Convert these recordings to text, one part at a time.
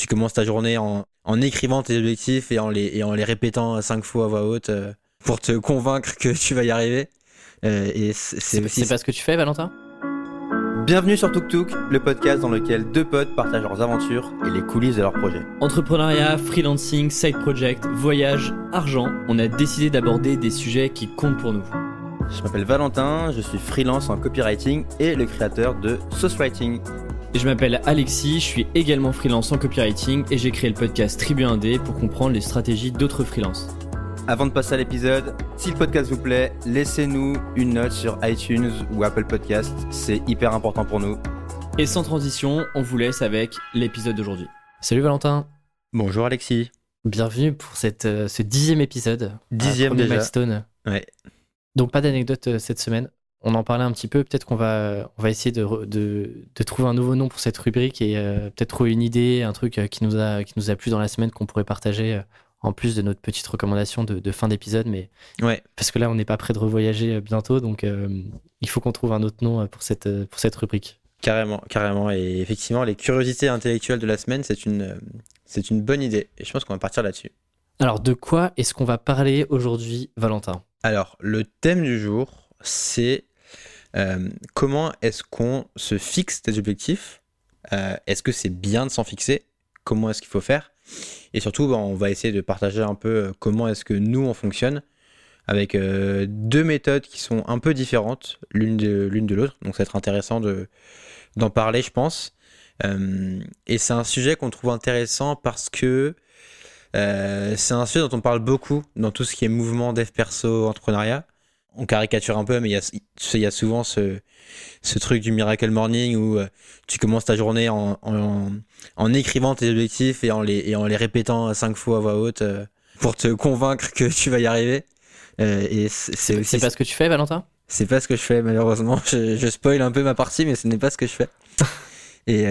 tu commences ta journée en, en écrivant tes objectifs et en les, et en les répétant cinq fois à voix haute euh, pour te convaincre que tu vas y arriver. Euh, et c'est C'est aussi c'est pas ce que tu fais, Valentin? Bienvenue sur Tuk Tuk, le podcast dans lequel deux potes partagent leurs aventures et les coulisses de leurs projets. Entrepreneuriat, freelancing, side project, voyage, argent, on a décidé d'aborder des sujets qui comptent pour nous. Je m'appelle Valentin, je suis freelance en copywriting et le créateur de Sauce Writing. Je m'appelle Alexis, je suis également freelance en copywriting et j'ai créé le podcast Tribu 1D pour comprendre les stratégies d'autres freelances. Avant de passer à l'épisode, si le podcast vous plaît, laissez-nous une note sur iTunes ou Apple Podcast, c'est hyper important pour nous. Et sans transition, on vous laisse avec l'épisode d'aujourd'hui. Salut Valentin, Bonjour Alexis. bienvenue pour cette, euh, ce dixième épisode. Dixième déjà. milestone. Ouais. Donc pas d'anecdote euh, cette semaine. On en parlait un petit peu. Peut-être qu'on va, on va essayer de, de, de trouver un nouveau nom pour cette rubrique et euh, peut-être trouver une idée, un truc euh, qui nous a, qui nous a plu dans la semaine qu'on pourrait partager euh, en plus de notre petite recommandation de, de fin d'épisode. Mais Ouais. parce que là, on n'est pas prêt de revoyager bientôt, donc euh, il faut qu'on trouve un autre nom pour cette, pour cette rubrique. Carrément, carrément. Et effectivement, les curiosités intellectuelles de la semaine, c'est une, c'est une bonne idée. Et je pense qu'on va partir là-dessus. Alors, de quoi est-ce qu'on va parler aujourd'hui, Valentin? Alors, le thème du jour, c'est comment est-ce qu'on se fixe des objectifs? Euh, Est-ce que c'est bien de s'en fixer? Comment est-ce qu'il faut faire? Et surtout, bah, on va essayer de partager un peu euh, comment est-ce que nous, on fonctionne avec euh, deux méthodes qui sont un peu différentes l'une de l'autre. Donc, ça va être intéressant de, d'en parler, je pense. Euh, et c'est un sujet qu'on trouve intéressant parce que euh, c'est un sujet dont on parle beaucoup dans tout ce qui est mouvement dev perso, entrepreneuriat. On caricature un peu, mais il y a, tu sais, il y a souvent ce, ce truc du Miracle Morning où euh, tu commences ta journée en, en, en écrivant tes objectifs et en les, et en les répétant cinq fois à voix haute euh, pour te convaincre que tu vas y arriver. Euh, et c'est aussi C'est pas ce que tu fais, Valentin? C'est pas ce que je fais, malheureusement. Je, je spoil un peu ma partie, mais ce n'est pas ce que je fais. Et,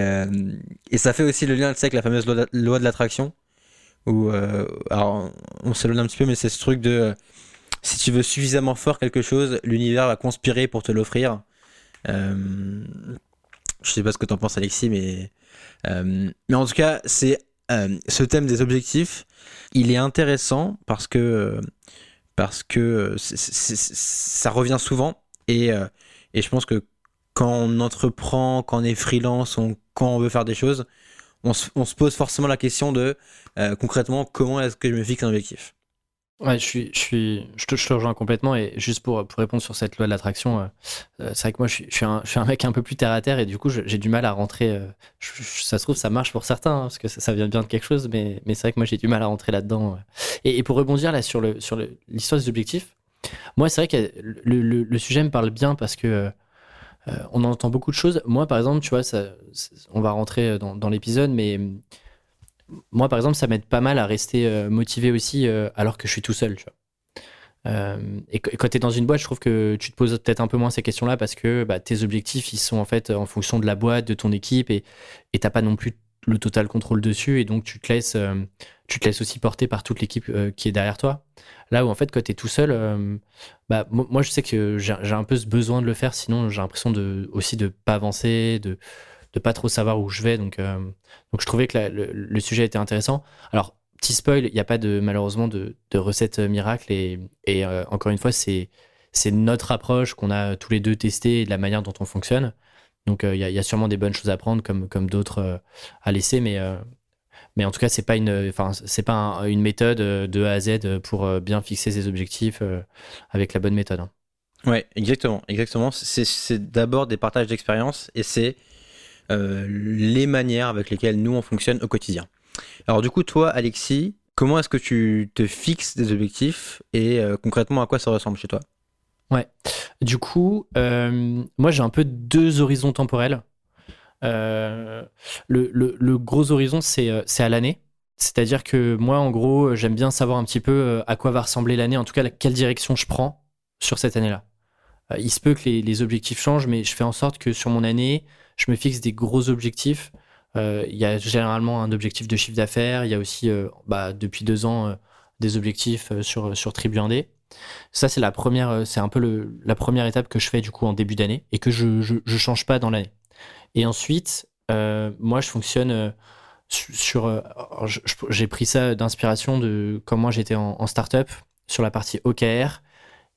et ça fait aussi le lien, tu sais, avec la fameuse loi de, l'attraction. Où, alors, on s'éloigne un petit peu, mais c'est ce truc de si tu veux suffisamment fort quelque chose, l'univers va conspirer pour te l'offrir. Euh, je sais pas ce que t'en penses, Alexis, mais, euh, mais en tout cas, c'est euh, ce thème des objectifs. Il est intéressant parce que euh, parce que ça revient souvent et, et je pense que quand on entreprend, quand on est freelance, quand on veut faire des choses, on se, pose forcément la question de concrètement comment est-ce que je me fixe un objectif? Ouais, je suis, je suis, je te, je te rejoins complètement et juste pour, pour répondre sur cette loi de l'attraction, euh, euh, c'est vrai que moi je suis, je suis un, je suis un mec un peu plus terre à terre et du coup j'ai du mal à rentrer. euh, ça se trouve ça marche pour certains hein, parce que ça, ça vient bien de quelque chose, mais, mais c'est vrai que moi j'ai du mal à rentrer là-dedans. ouais. Et, pour rebondir là sur le, sur l'histoire des objectifs, moi c'est vrai que le, le, sujet me parle bien parce que euh, euh, on entend beaucoup de choses. Moi par exemple, tu vois, ça, on va rentrer dans, dans l'épisode, mais moi, par exemple, ça m'aide pas mal à rester euh, motivé aussi euh, alors que je suis tout seul, tu vois. Euh, et qu- quand tu es dans une boîte, je trouve que tu te poses peut-être un peu moins ces questions-là parce que bah, tes objectifs, ils sont en fait en fonction de la boîte, de ton équipe et et t'as pas non plus le total contrôle dessus et donc tu te laisses, tu te laisses aussi porter par toute l'équipe qui est derrière toi. Là où en fait, quand tu es tout seul, bah, mo- moi je sais que j'ai j'ai un peu ce besoin de le faire, sinon j'ai l'impression de, aussi de pas avancer, de de pas trop savoir où je vais. Donc, euh, donc je trouvais que le, sujet était intéressant. Alors, petit spoil, il n'y a pas de, malheureusement de, recette euh, miracle. Et, euh, encore une fois, c'est notre approche qu'on a tous les deux testée et de la manière dont on fonctionne. Donc, il y, a- sûrement des bonnes choses à prendre comme, comme d'autres à laisser. Mais, mais en tout cas, c'est pas une, c'est pas un- une méthode de A à Z pour bien fixer ses objectifs avec la bonne méthode. hein. Ouais, exactement, exactement. C'est- d'abord des partages d'expériences et c'est les manières avec lesquelles nous on fonctionne au quotidien. Alors du coup, toi, Alexis, comment est-ce que tu te fixes des objectifs et euh, concrètement à quoi ça ressemble chez toi? Du coup, euh, moi j'ai un peu deux horizons temporels. Euh, le, gros horizon, c'est euh, à l'année. C'est-à-dire que moi, en gros, j'aime bien savoir un petit peu euh, à quoi va ressembler l'année, en tout cas, quelle direction je prends sur cette année-là. Euh, il se peut que les, les objectifs changent, mais je fais en sorte que sur mon année, je me fixe des gros objectifs. Euh, Il y a généralement un objectif de chiffre d'affaires. Il y a aussi, euh, bah, depuis deux ans, euh, des objectifs sur, sur Tribu 1D. Ça, c'est la première, c'est un peu le, la première étape que je fais du coup en début d'année et que je, je change pas dans l'année. Et ensuite, euh, moi, je fonctionne. sur, j'ai pris ça d'inspiration de quand moi j'étais en, startup sur la partie OKR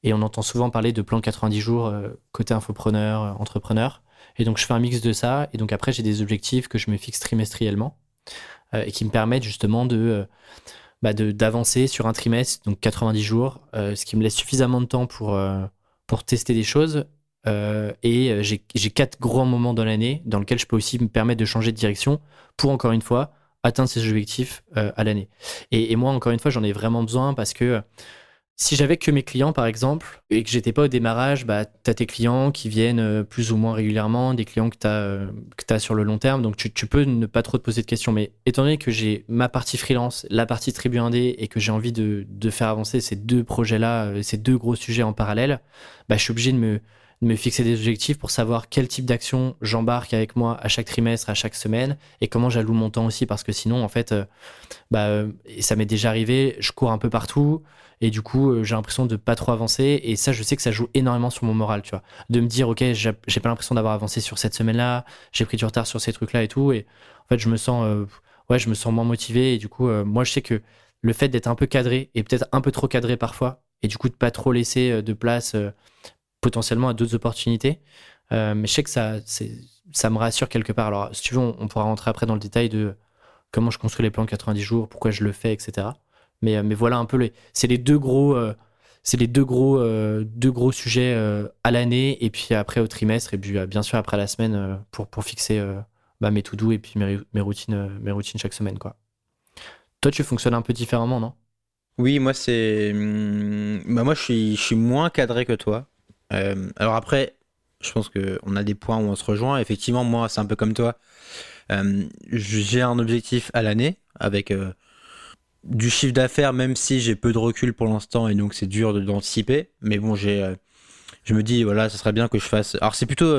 et on entend souvent parler de plan 90 jours côté infopreneur, entrepreneur. Et donc je fais un mix de ça et donc après j'ai des objectifs que je me fixe trimestriellement et qui me permettent justement de bah d'avancer sur un trimestre, donc 90 jours, ce qui me laisse suffisamment de temps pour, pour tester des choses. et j'ai quatre gros moments dans l'année dans lesquels je peux aussi me permettre de changer de direction pour encore une fois atteindre ces objectifs euh, à l'année. Et, moi, encore une fois, j'en ai vraiment besoin parce que si j'avais que mes clients, par exemple, et que j'étais pas au démarrage, bah, tu as tes clients qui viennent euh, plus ou moins régulièrement, des clients que tu as, euh, sur le long terme, donc tu, peux ne pas trop te poser de questions. Mais étant donné que j'ai ma partie freelance, la partie tribu indé, et que j'ai envie de, faire avancer ces deux projets-là, ces deux gros sujets en parallèle, bah, je suis obligé de me, fixer des objectifs pour savoir quel type d'action j'embarque avec moi à chaque trimestre, à chaque semaine, et comment j'alloue mon temps aussi, parce que sinon, en fait, euh, bah, euh, ça m'est déjà arrivé, je cours un peu partout, et du coup, euh, j'ai l'impression de pas trop avancer, et ça, je sais que ça joue énormément sur mon moral, tu vois, de me dire, ok, j'ai pas l'impression d'avoir avancé sur cette semaine-là, j'ai pris du retard sur ces trucs-là et tout, et en fait, je me sens, sens moins motivé, et du coup, moi, je sais que le fait d'être un peu cadré, et peut-être un peu trop cadré parfois, et du coup de pas trop laisser de place potentiellement à d'autres opportunités. Euh, mais je sais que ça, ça me rassure quelque part. Alors, si tu veux, on, pourra rentrer après dans le détail de comment je construis les plans 90 jours, pourquoi je le fais, etc. Mais, euh, mais voilà un peu les, c'est les deux gros, euh, c'est les deux gros, deux gros sujets à l'année et puis après au trimestre et puis bien sûr après la semaine pour, pour fixer bah, mes to do et puis mes, mes, routines, mes routines chaque semaine quoi. Toi, tu fonctionnes un peu différemment, non? Oui, moi c'est, hmm, bah, moi je suis, moins cadré que toi. Euh, alors après, je pense qu'on a des points où on se rejoint. Effectivement, moi, c'est un peu comme toi. Euh, j'ai un objectif à l'année avec euh, du chiffre d'affaires, même si j'ai peu de recul pour l'instant et donc c'est dur d'anticiper. Mais bon, j'ai, je me dis, voilà, ça serait bien que je fasse. Alors, c'est plutôt,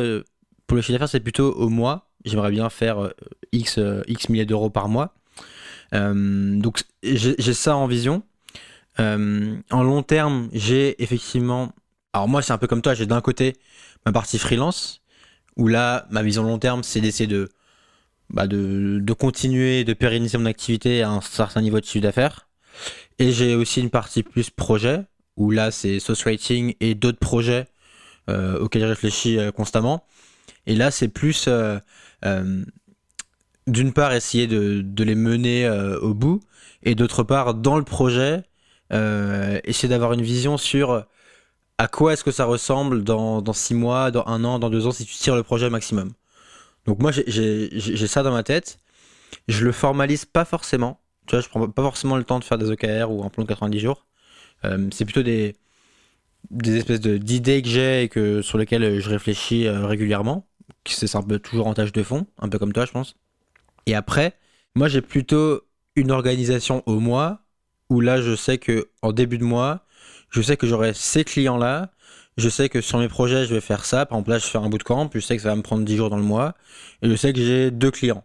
pour le chiffre d'affaires, c'est plutôt au mois. J'aimerais bien faire X, X milliers d'euros par mois. donc, j'ai ça en vision. en long terme, j'ai effectivement alors moi, c'est un peu comme toi, j'ai d'un côté ma partie freelance, où là, ma vision long terme, c'est d'essayer de, bah de, de, continuer, de pérenniser mon activité à un certain niveau de chiffre d'affaires. Et j'ai aussi une partie plus projet, où là, c'est Source Writing et d'autres projets euh, auxquels je réfléchis euh, constamment. Et là, c'est plus, euh, euh d'une part, essayer de, de les mener euh, au bout, et d'autre part, dans le projet, essayer d'avoir une vision sur à quoi est-ce que ça ressemble dans, dans six mois, dans un an, dans deux ans, si tu tires le projet au maximum. Donc moi, j'ai ça dans ma tête. Je le formalise pas forcément. Tu vois, je prends pas forcément le temps de faire des OKR ou un plan de 90 jours. Euh, c'est plutôt des, espèces d'idées que j'ai et que, sur lesquelles je réfléchis euh, régulièrement. C'est un peu toujours en tâche de fond, un peu comme toi, je pense. Et après, moi, j'ai plutôt une organisation au mois où là, je sais que en début de mois, je sais que j'aurai ces clients-là, je sais que sur mes projets, je vais faire ça. Par exemple, là, je fais un bootcamp, je sais que ça va me prendre 10 jours dans le mois, et je sais que j'ai deux clients.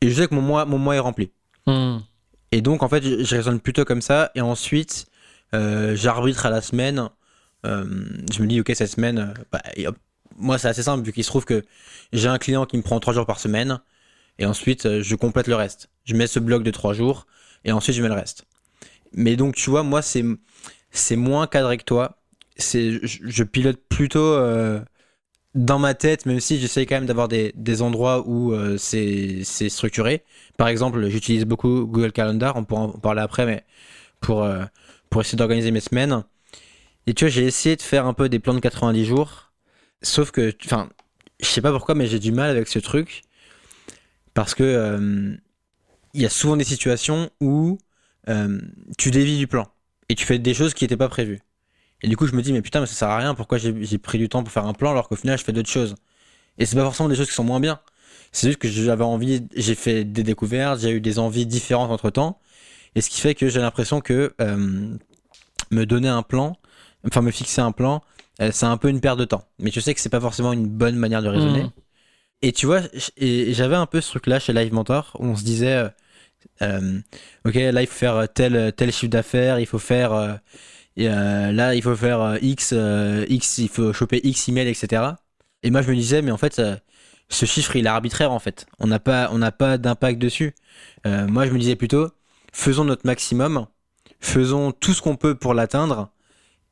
Et je sais que mon mois, mon mois est rempli. Hmm. Et donc, en fait, je, raisonne plutôt comme ça, et ensuite, euh, j'arbitre à la semaine. Euh, je me dis, ok, cette semaine, bah, moi, c'est assez simple, vu qu'il se trouve que j'ai un client qui me prend 3 jours par semaine, et ensuite, euh, je complète le reste. Je mets ce bloc de 3 jours, et ensuite, je mets le reste. Mais donc, tu vois, moi, c'est c'est moins cadré que toi. C'est, je, pilote plutôt euh, dans ma tête, même si j'essaie quand même d'avoir des, des, endroits où euh, c'est, structuré. Par exemple, j'utilise beaucoup Google Calendar, on pourra en parler après, mais pour, euh, pour essayer d'organiser mes semaines. Et tu vois, j'ai essayé de faire un peu des plans de 90 jours, sauf que, enfin, je sais pas pourquoi, mais j'ai du mal avec ce truc, parce que il y a souvent des situations où tu dévis du plan et tu fais des choses qui n'étaient pas prévues. Et du coup, je me dis, mais putain, mais ça sert à rien, pourquoi j'ai pris du temps pour faire un plan alors qu'au final, je fais d'autres choses? Et c'est pas forcément des choses qui sont moins bien. C'est juste que j'avais envie, j'ai fait des découvertes, j'ai eu des envies différentes entre temps. Et ce qui fait que j'ai l'impression que euh, me donner un plan, enfin me fixer un plan, euh, c'est un peu une perte de temps. Mais je sais que c'est pas forcément une bonne manière de raisonner. Mmh. Et tu vois, j'avais un peu ce truc-là chez Live Mentor où on se disait, euh, ok, là il faut faire tel, tel chiffre d'affaires, il faut faire. Euh, euh, là il faut faire X, X, il faut choper X email, etc. Et moi je me disais, mais en fait, ce chiffre il est arbitraire en fait. On n'a pas, on pas d'impact dessus. Euh, moi je me disais plutôt, faisons notre maximum, faisons tout ce qu'on peut pour l'atteindre.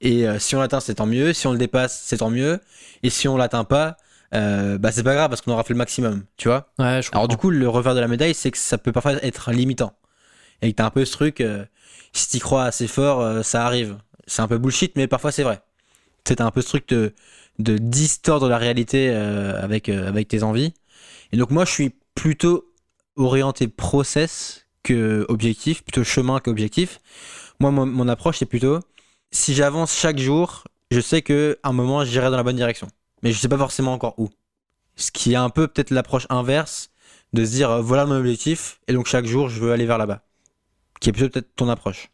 Et euh, si on l'atteint, c'est tant mieux. Si on le dépasse, c'est tant mieux. Et si on l'atteint pas, euh, bah c'est pas grave parce qu'on aura fait le maximum, tu vois. Ouais, je Alors du coup, le revers de la médaille, c'est que ça peut parfois être limitant. Et que t'as un peu ce truc, euh, si t'y crois assez fort, euh, ça arrive. C'est un peu bullshit, mais parfois c'est vrai. T'as un peu ce truc de, de distordre la réalité euh, avec, euh, avec tes envies. Et donc moi, je suis plutôt orienté process que objectif, plutôt chemin qu'objectif. Moi, mon, approche, c'est plutôt, si j'avance chaque jour, je sais que un moment, j'irai dans la bonne direction. Mais je sais pas forcément encore où. Ce qui est un peu peut-être l'approche inverse de se dire voilà mon objectif et donc chaque jour je veux aller vers là-bas. Qui est plutôt peut-être ton approche.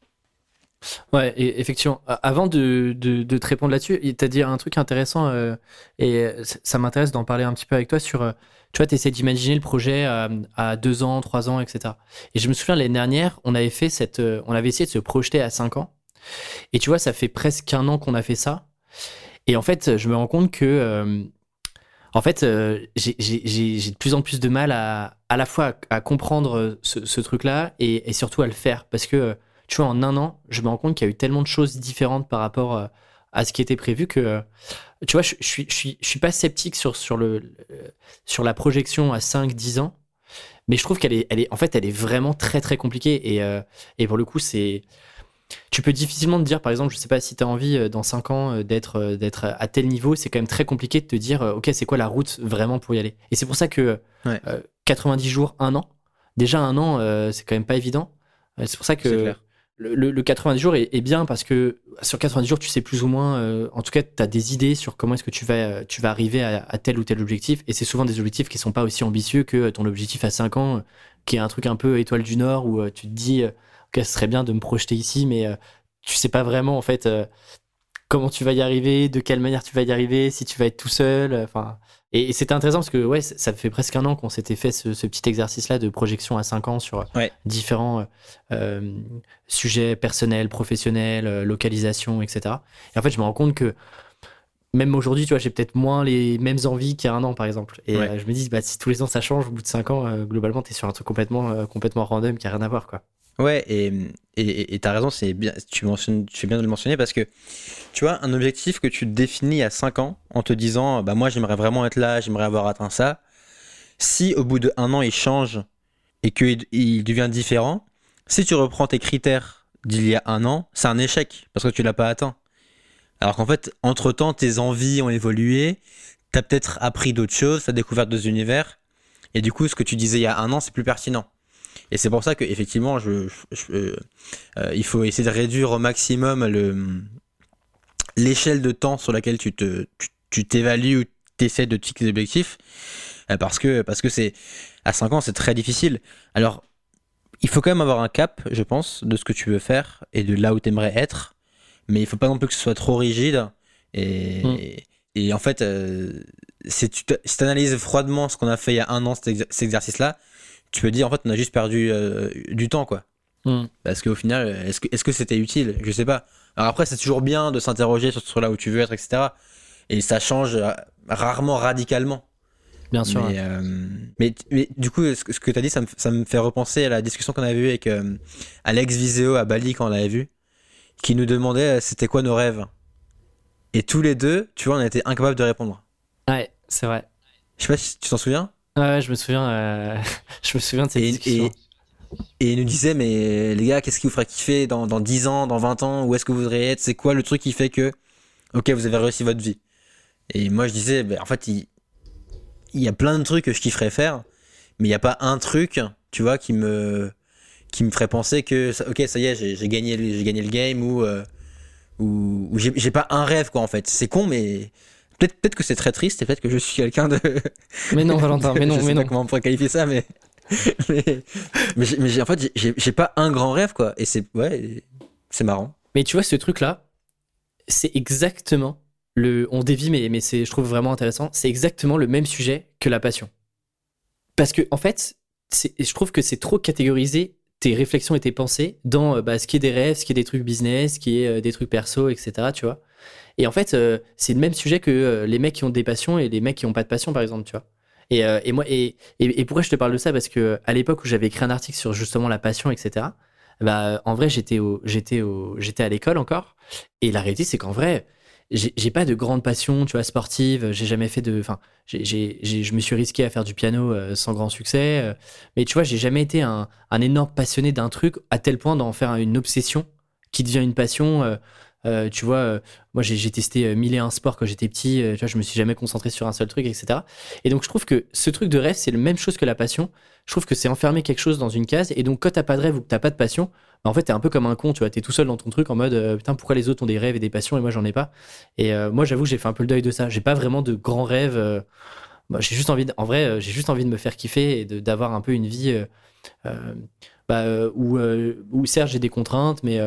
Ouais, effectivement. Avant de, de, te répondre là-dessus, tu as dit un truc intéressant euh, et euh, ça m'intéresse d'en parler un petit peu avec toi sur. euh, tu vois, tu essaies d'imaginer le projet à, deux ans, trois ans, etc. Et je me souviens l'année dernière, on avait fait cette, on avait essayé de se projeter à cinq ans. Et tu vois, ça fait presque un an qu'on a fait ça. Et en fait, je me rends compte que, en fait, j'ai- de plus en plus de mal à, à la fois à, comprendre ce, truc-là et, et surtout à le faire. Parce que, tu vois, en un an, je me rends compte qu'il y a eu tellement de choses différentes par rapport euh, à ce qui était prévu que, euh, tu vois, je, je suis, je, suis, je suis pas sceptique sur, sur, le, le- sur la projection à 5-10 ans. Mais je trouve qu'elle est, elle est, en fait, elle est vraiment très, très compliquée. Et, euh, et pour le coup, c'est, tu peux difficilement te dire, par exemple, je sais pas si tu as envie euh, dans 5 ans euh, d'être euh, d'être à tel niveau, c'est quand même très compliqué de te dire, euh, ok, c'est quoi la route vraiment pour y aller. Et c'est pour ça que Ouais. euh, 90 jours, un an, déjà un an, euh, c'est quand même pas évident. Euh, c'est pour ça que. Le, le- le 90 jours est, bien parce que sur 90 jours, tu sais plus ou moins, euh, en tout cas, tu as des idées sur comment est-ce que tu vas, euh, tu vas arriver à, tel ou tel objectif. Et c'est souvent des objectifs qui sont pas aussi ambitieux que ton objectif à 5 ans, euh, qui est un truc un peu étoile du Nord où euh, tu te dis, euh, ok, ce serait bien de me projeter ici, mais euh, tu sais pas vraiment en fait euh, comment tu vas y arriver, de quelle manière tu vas y arriver, si tu vas être tout seul. euh, Enfin, et, et c'était intéressant parce que ouais, ça fait presque un an qu'on s'était fait ce, ce petit exercice-là de projection à 5 ans sur euh, Ouais. différents euh, euh, sujets personnels, professionnels, localisation, etc. Et en fait, je me rends compte que même aujourd'hui, tu vois, j'ai peut-être moins les mêmes envies qu'il y a un an, par exemple. Et Ouais. euh, je me dis, bah, si tous les ans ça change, au bout de 5 ans, euh, globalement, tu es sur un truc complètement, euh, complètement random qui a rien à voir, quoi. Ouais, et et t'as raison, c'est bien, tu mentionnes, tu fais bien de le mentionner parce que tu vois un objectif que tu définis à 5 ans en te disant bah moi j'aimerais vraiment être là, j'aimerais avoir atteint ça. Si au bout de un an il change et qu'il il devient différent, si tu reprends tes critères d'il y a un an, c'est un échec parce que tu l'as pas atteint. Alors qu'en fait, entre-temps, tes envies ont évolué, t'as peut-être appris d'autres choses, t'as découvert d'autres univers, et du coup, ce que tu disais il y a un an, c'est plus pertinent. Et c'est pour ça que effectivement, je, je- je- euh, il faut essayer de réduire au maximum le l'échelle de temps sur laquelle tu te tu- tu t'évalues ou t'essaies de te fixer des objectifs, euh, parce que parce que c'est à 5 ans, c'est très difficile. Alors, il faut quand même avoir un cap, je pense, de ce que tu veux faire et de là où tu aimerais être, mais il faut pas non plus que ce soit trop rigide. Et, Mm. et en fait, euh, si tu analyses froidement ce qu'on a fait il y a un an, cet, ex- cet exercice-là, tu peux dire en fait, on a juste perdu euh, du temps, quoi. Mm. Parce qu'au final, est-ce que est-ce que c'était utile? Je sais pas. Alors après, c'est toujours bien de s'interroger sur, sur là où tu veux être, etc. Et ça change euh, rarement radicalement. Bien sûr. Mais, euh, mais, mais du coup, ce que, ce que tu as dit, ça me, ça me fait repenser à la discussion qu'on avait eue avec euh, Alex Viseo à Bali quand on l'avait vu, qui nous demandait c'était quoi nos rêves? Et tous les deux, tu vois, on était incapables de répondre. Ouais, c'est vrai. Je sais pas si tu t'en souviens. Ouais, je me souviens, euh, je me souviens de cette Et, discussion. et, et il nous disait, mais les gars, qu'est-ce qui vous ferait kiffer dans, dans 10 ans, dans 20 ans? Où est-ce que vous voudriez être? C'est quoi le truc qui fait que, ok, vous avez réussi votre vie? Et moi, je disais, ben, en fait, il, il y a plein de trucs que je kifferais faire, mais il n'y a pas un truc, tu vois, qui me, qui me ferait penser que, ok, ça y est, j'ai gagné, gagné le game ou, euh, ou, ou j'ai pas un rêve, quoi, en fait. C'est con, mais peut-être peut que c'est très triste et peut-être que je suis quelqu'un de. Mais non, Valentin, mais non, je sais mais pas non. comment on pourrait qualifier ça, mais. mais mais, en fait, j'ai- pas un grand rêve, quoi. Et c'est. Ouais, c'est marrant. Mais tu vois, ce truc-là, c'est exactement le. On dévie, mais, mais je trouve vraiment intéressant. C'est exactement le même sujet que la passion. Parce que, en fait, je trouve que c'est trop catégorisé tes réflexions et tes pensées dans euh, bah, ce qui est des rêves, ce qui est des trucs business, ce qui est euh, des trucs perso, etc. Tu vois. Et en fait, euh, c'est le même sujet que euh, les mecs qui ont des passions et les mecs qui ont pas de passion, par exemple, tu vois. Et, euh, moi, et, pourquoi je te parle de ça? Parce que à l'époque où j'avais écrit un article sur justement la passion, etc. Bah, en vrai, j'étais à l'école encore. Et la réalité, c'est qu'en vrai, j'ai pas de grande passion, tu vois, sportive. J'ai jamais fait de, enfin, je me suis risqué à faire du piano sans grand succès. mais tu vois, j'ai jamais été un, un énorme passionné d'un truc à tel point d'en faire une obsession qui devient une passion. Euh, tu vois, euh, moi j'ai, testé euh, mille et un sports quand j'étais petit. euh, tu vois, je me suis jamais concentré sur un seul truc, etc. Et donc je trouve que ce truc de rêve, c'est la même chose que la passion. Je trouve que c'est enfermer quelque chose dans une case. Et donc quand t'as pas de rêve ou que t'as pas de passion, bah, en fait t'es un peu comme un con. Tu vois, t'es tout seul dans ton truc en mode putain pourquoi les autres ont des rêves et des passions et moi j'en ai pas. Et moi j'avoue que j'ai fait un peu le deuil de ça. J'ai pas vraiment de grands rêves. moi, j'ai juste envie, de- en vrai, j'ai juste envie de me faire kiffer et d'avoir un peu une vie bah, où, où certes j'ai des contraintes, mais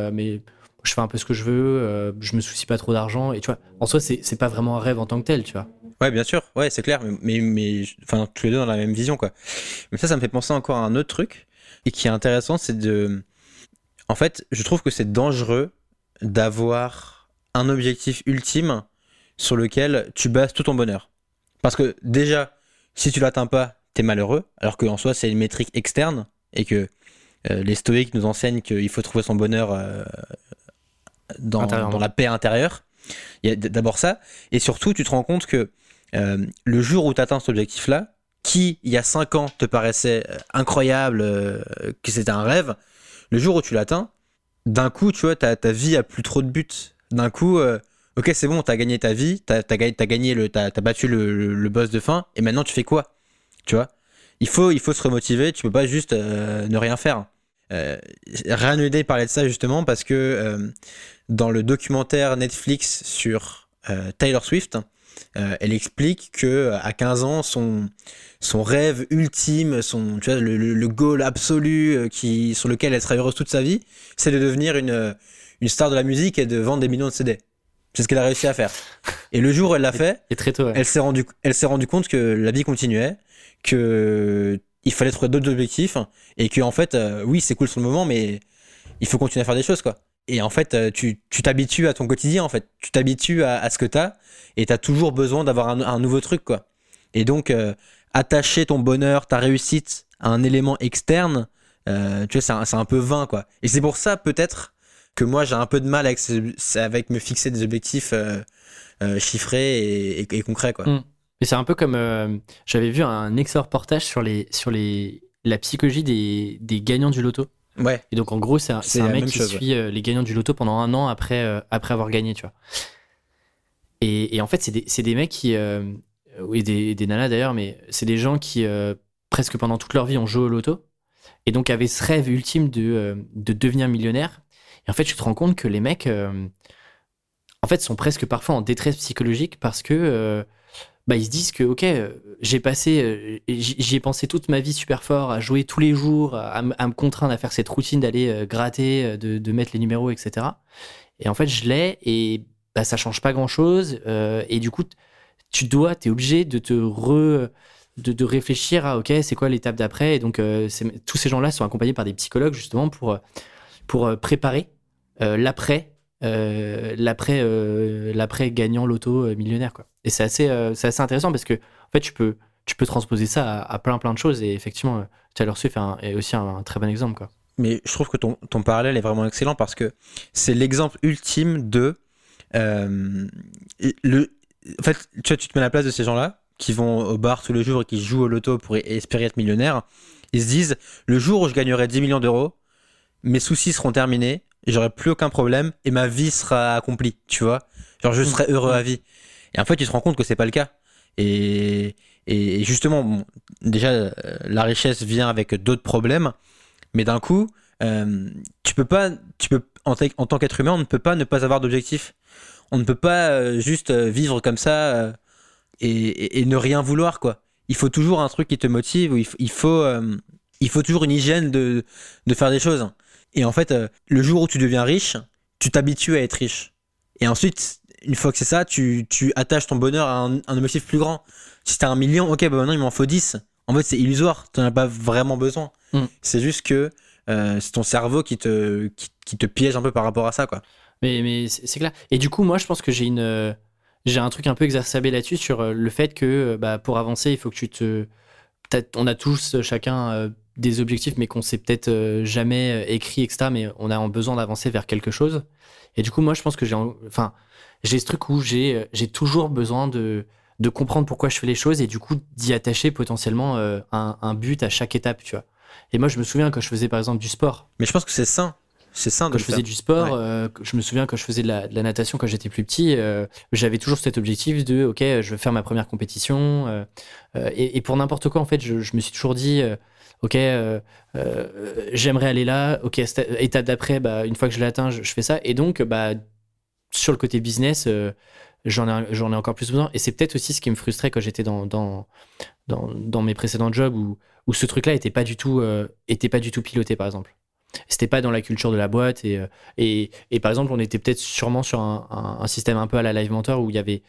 je fais un peu ce que je veux, euh, je me soucie pas trop d'argent et tu vois, en soi c'est pas vraiment un rêve en tant que tel, tu vois. Ouais, bien sûr, ouais, c'est clair, mais, mais, mais, enfin, tous les deux dans la même vision, quoi. Mais ça, ça me fait penser encore à un autre truc, et qui est intéressant, c'est de. En fait, je trouve que c'est dangereux d'avoir un objectif ultime sur lequel tu bases tout ton bonheur. Parce que déjà, si tu l'atteins pas, t'es malheureux, alors qu'en soi, c'est une métrique externe, et que euh, les stoïques nous enseignent qu'il faut trouver son bonheur euh, dans, la paix intérieure. Il y a d'abord ça, et surtout, tu te rends compte que euh, le jour où tu atteins cet objectif-là, qui, il y a 5 ans, te paraissait euh, incroyable, euh, que c'était un rêve, le jour où tu l'atteins, d'un coup, tu vois, ta, ta vie a plus trop de but. D'un coup, euh, ok, c'est bon, t'as gagné ta vie, t'as as, gagné, t'as gagné le, t'as t'as battu le, le, le boss de fin, et maintenant tu fais quoi? Tu vois? Il faut, il faut se remotiver, tu peux pas juste ne rien faire. Euh, Holiday parlait de ça justement parce que euh, dans le documentaire Netflix sur euh, Taylor Swift, euh, elle explique que à 15 ans, son, son rêve ultime, son, tu vois, le, le, goal absolu euh, qui, sur lequel elle serait heureuse toute sa vie, c'est de devenir une, une star de la musique et de vendre des millions de CD. C'est ce qu'elle a réussi à faire. Et le jour où elle l'a fait, Et très tôt. ouais. elle s'est rendu, elle s'est rendu compte que la vie continuait, que il fallait trouver d'autres objectifs et que en fait, euh, oui, c'est cool sur le moment, mais il faut continuer à faire des choses, quoi. Et en fait, euh, tu tu t'habitues à ton quotidien, en fait. Tu t'habitues à, ce que t'as et t'as toujours besoin d'avoir un, nouveau truc, quoi. Et donc, euh, attacher ton bonheur, ta réussite à un élément externe, euh, tu vois, c'est un, peu vain, quoi. Et c'est pour ça, peut-être, que moi, j'ai un peu de mal avec, me fixer des objectifs chiffrés et, et- et concrets, quoi. Mm. Mais c'est un peu comme j'avais vu un excellent reportage sur les sur les la psychologie des, des gagnants du loto. Ouais. Et donc en gros c'est un, C'est un mec qui chose, suit euh, les gagnants du loto pendant un an après euh, après avoir gagné, tu vois. Et, et en fait c'est des c'est des mecs qui euh, et des, des nanas d'ailleurs, mais c'est des gens qui euh, presque pendant toute leur vie ont joué au loto et donc avaient ce rêve ultime de de devenir millionnaire. Et en fait tu te rends compte que les mecs en fait sont presque parfois en détresse psychologique parce que bah, ils se disent que ok euh, j'ai passé euh, j'y ai pensé toute ma vie super fort à jouer tous les jours à, me contraindre à faire cette routine d'aller euh, gratter de, mettre les numéros etc et en fait je l'ai et bah, ça change pas grand chose et du coup tu dois t'es obligé de te re de, réfléchir à ok c'est quoi l'étape d'après et donc tous ces gens là sont accompagnés par des psychologues justement pour pour préparer l'après l'après euh, l'après gagnant loto euh, millionnaire quoi et c'est assez euh, assez intéressant parce que en fait tu peux tu peux transposer ça à, plein plein de choses et effectivement euh, Taylor Swift est, aussi un, très bon exemple quoi Mais je trouve que ton, ton parallèle est vraiment excellent parce que c'est l'exemple ultime de. euh, le, en fait, tu, tu te mets à la place de ces gens-là qui vont au bar tous les jours et qui jouent au loto pour espérer être millionnaire. Ils se disent le jour où je gagnerai 10 millions d'euros, mes soucis seront terminés, j'aurai plus aucun problème et ma vie sera accomplie, tu vois. Genre, je serai heureux à vie. Et en fait, tu te rends compte que c'est pas le cas. Et, et justement, bon, déjà, euh, la richesse vient avec d'autres problèmes, mais d'un coup, euh, tu peux pas, tu peux, en, ta- en tant qu'être humain, on ne peut pas ne pas avoir d'objectif. On ne peut pas euh, juste vivre comme ça et, et- et ne rien vouloir, quoi. Il faut toujours un truc qui te motive, ou il, faut- il faut, euh, il faut toujours une hygiène de, de faire des choses. Et en fait, euh, le jour où tu deviens riche, tu t'habitues à être riche. Et ensuite, une fois que c'est ça, tu, tu attaches ton bonheur à un, un objectif plus grand. Si t'as un million, ok, bah maintenant il m'en faut 10. En fait, c'est illusoire, t'en as pas vraiment besoin. Mm. C'est juste que euh, c'est ton cerveau qui te, qui, qui te piège un peu par rapport à ça, quoi. Mais, mais c'est clair. Et du coup, moi, je pense que j'ai une, euh, j'ai un truc un peu exacerbé là-dessus sur le fait que bah, pour avancer, il faut que tu te. On a tous chacun des objectifs, mais qu'on s'est peut-être jamais écrit, etc. Mais on a besoin d'avancer vers quelque chose. Et du coup, moi, je pense que j'ai. Enfin, j'ai ce truc où j'ai toujours besoin de de comprendre pourquoi je fais les choses et du coup d'y attacher potentiellement un, un, but à chaque étape, tu vois. Et moi, je me souviens quand je faisais par exemple du sport. Mais je pense que c'est sain. C'est sain Quand je faisais du sport, euh, je me souviens quand je faisais de la, natation quand j'étais plus petit, euh, j'avais toujours cet objectif de OK, je veux faire ma première compétition. Euh, et, pour n'importe quoi, en fait, je, me suis toujours dit OK, j'aimerais aller là. OK, étape d'après, bah, une fois que je l'ai atteint, je, fais ça. Et donc, bah, sur le côté business, j'en ai, j'en ai encore plus besoin. Et c'est peut-être aussi ce qui me frustrait quand j'étais dans, mes précédents jobs où, ce truc-là était pas du tout, piloté, par exemple. C'était pas dans la culture de la boîte. Et, euh, par exemple, on était peut-être sûrement sur un, système un peu à la Live Mentor où il y avait.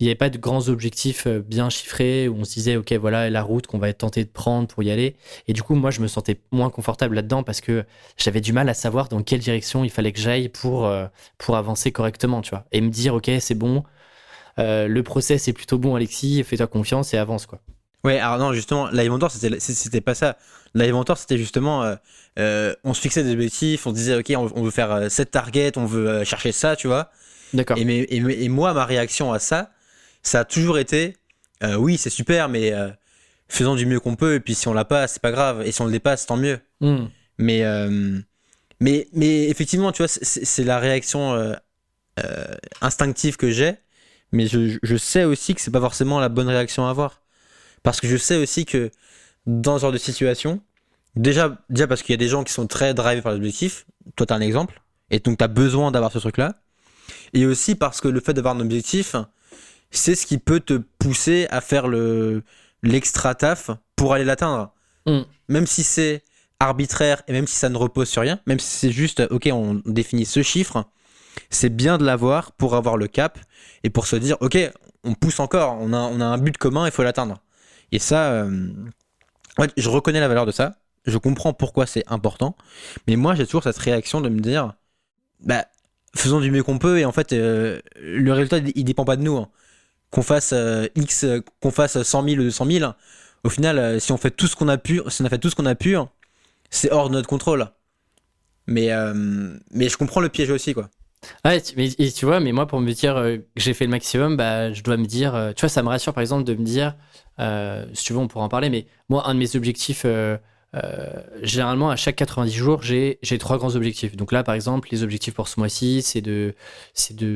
Il n'y avait pas de grands objectifs euh, bien chiffrés où on se disait, OK, voilà la route qu'on va être tenté de prendre pour y aller. Et du coup, moi, je me sentais moins confortable là-dedans parce que j'avais du mal à savoir dans quelle direction il fallait que j'aille pour, euh, pour avancer correctement, tu vois. Et me dire, OK, c'est bon, le process est plutôt bon, Alexis, fais-toi confiance et avance, quoi. Ouais, alors non, justement, Live Mentor, c'était pas ça. Live Mentor, c'était justement, euh, on se fixait des objectifs, on disait, ok, on, veut faire euh, cette target, on veut euh, chercher ça, tu vois. D'accord. Et, et, moi, ma réaction à ça, ça a toujours été, oui, c'est super, mais faisons du mieux qu'on peut, et puis si on l'a pas, c'est pas grave, et si on le dépasse, tant mieux. Hmm. Mais, mais, mais effectivement, tu vois, c'est la réaction instinctive que j'ai, mais je, je, sais aussi que c'est pas forcément la bonne réaction à avoir. Parce que je sais aussi que dans ce genre de situation, Déjà, déjà parce qu'il y a des gens qui sont très drivés par l'objectif. Toi, tu as un exemple. Et donc, tu as besoin d'avoir ce truc-là. Et aussi parce que le fait d'avoir un objectif, c'est ce qui peut te pousser à faire le l'extra taf pour aller l'atteindre. Mm. Même si c'est arbitraire et même si ça ne repose sur rien, même si c'est juste, ok, on définit ce chiffre, c'est bien de l'avoir pour avoir le cap et pour se dire, ok, on pousse encore, on a, on a un but commun, il faut l'atteindre. Et ça, euh, je reconnais la valeur de ça je comprends pourquoi c'est important, mais moi j'ai toujours cette réaction de me dire, bah, faisons du mieux qu'on peut et en fait, euh, le résultat il dépend pas de nous. Hein. Qu'on fasse euh, X, qu'on fasse 100 000 ou 200 000, au final, euh, si on fait tout ce qu'on a pu, si on a fait tout ce qu'on a pu, c'est hors de notre contrôle. Mais, mais je comprends le piège aussi, quoi. Ouais, mais tu vois, mais moi pour me dire que j'ai fait le maximum, bah, je dois me dire, tu vois, ça me rassure par exemple de me dire, si tu veux, on pourra en parler, mais moi, un de mes objectifs euh, généralement, à chaque 90 jours, j'ai trois grands objectifs. Donc là, par exemple, les objectifs pour ce mois-ci, c'est de,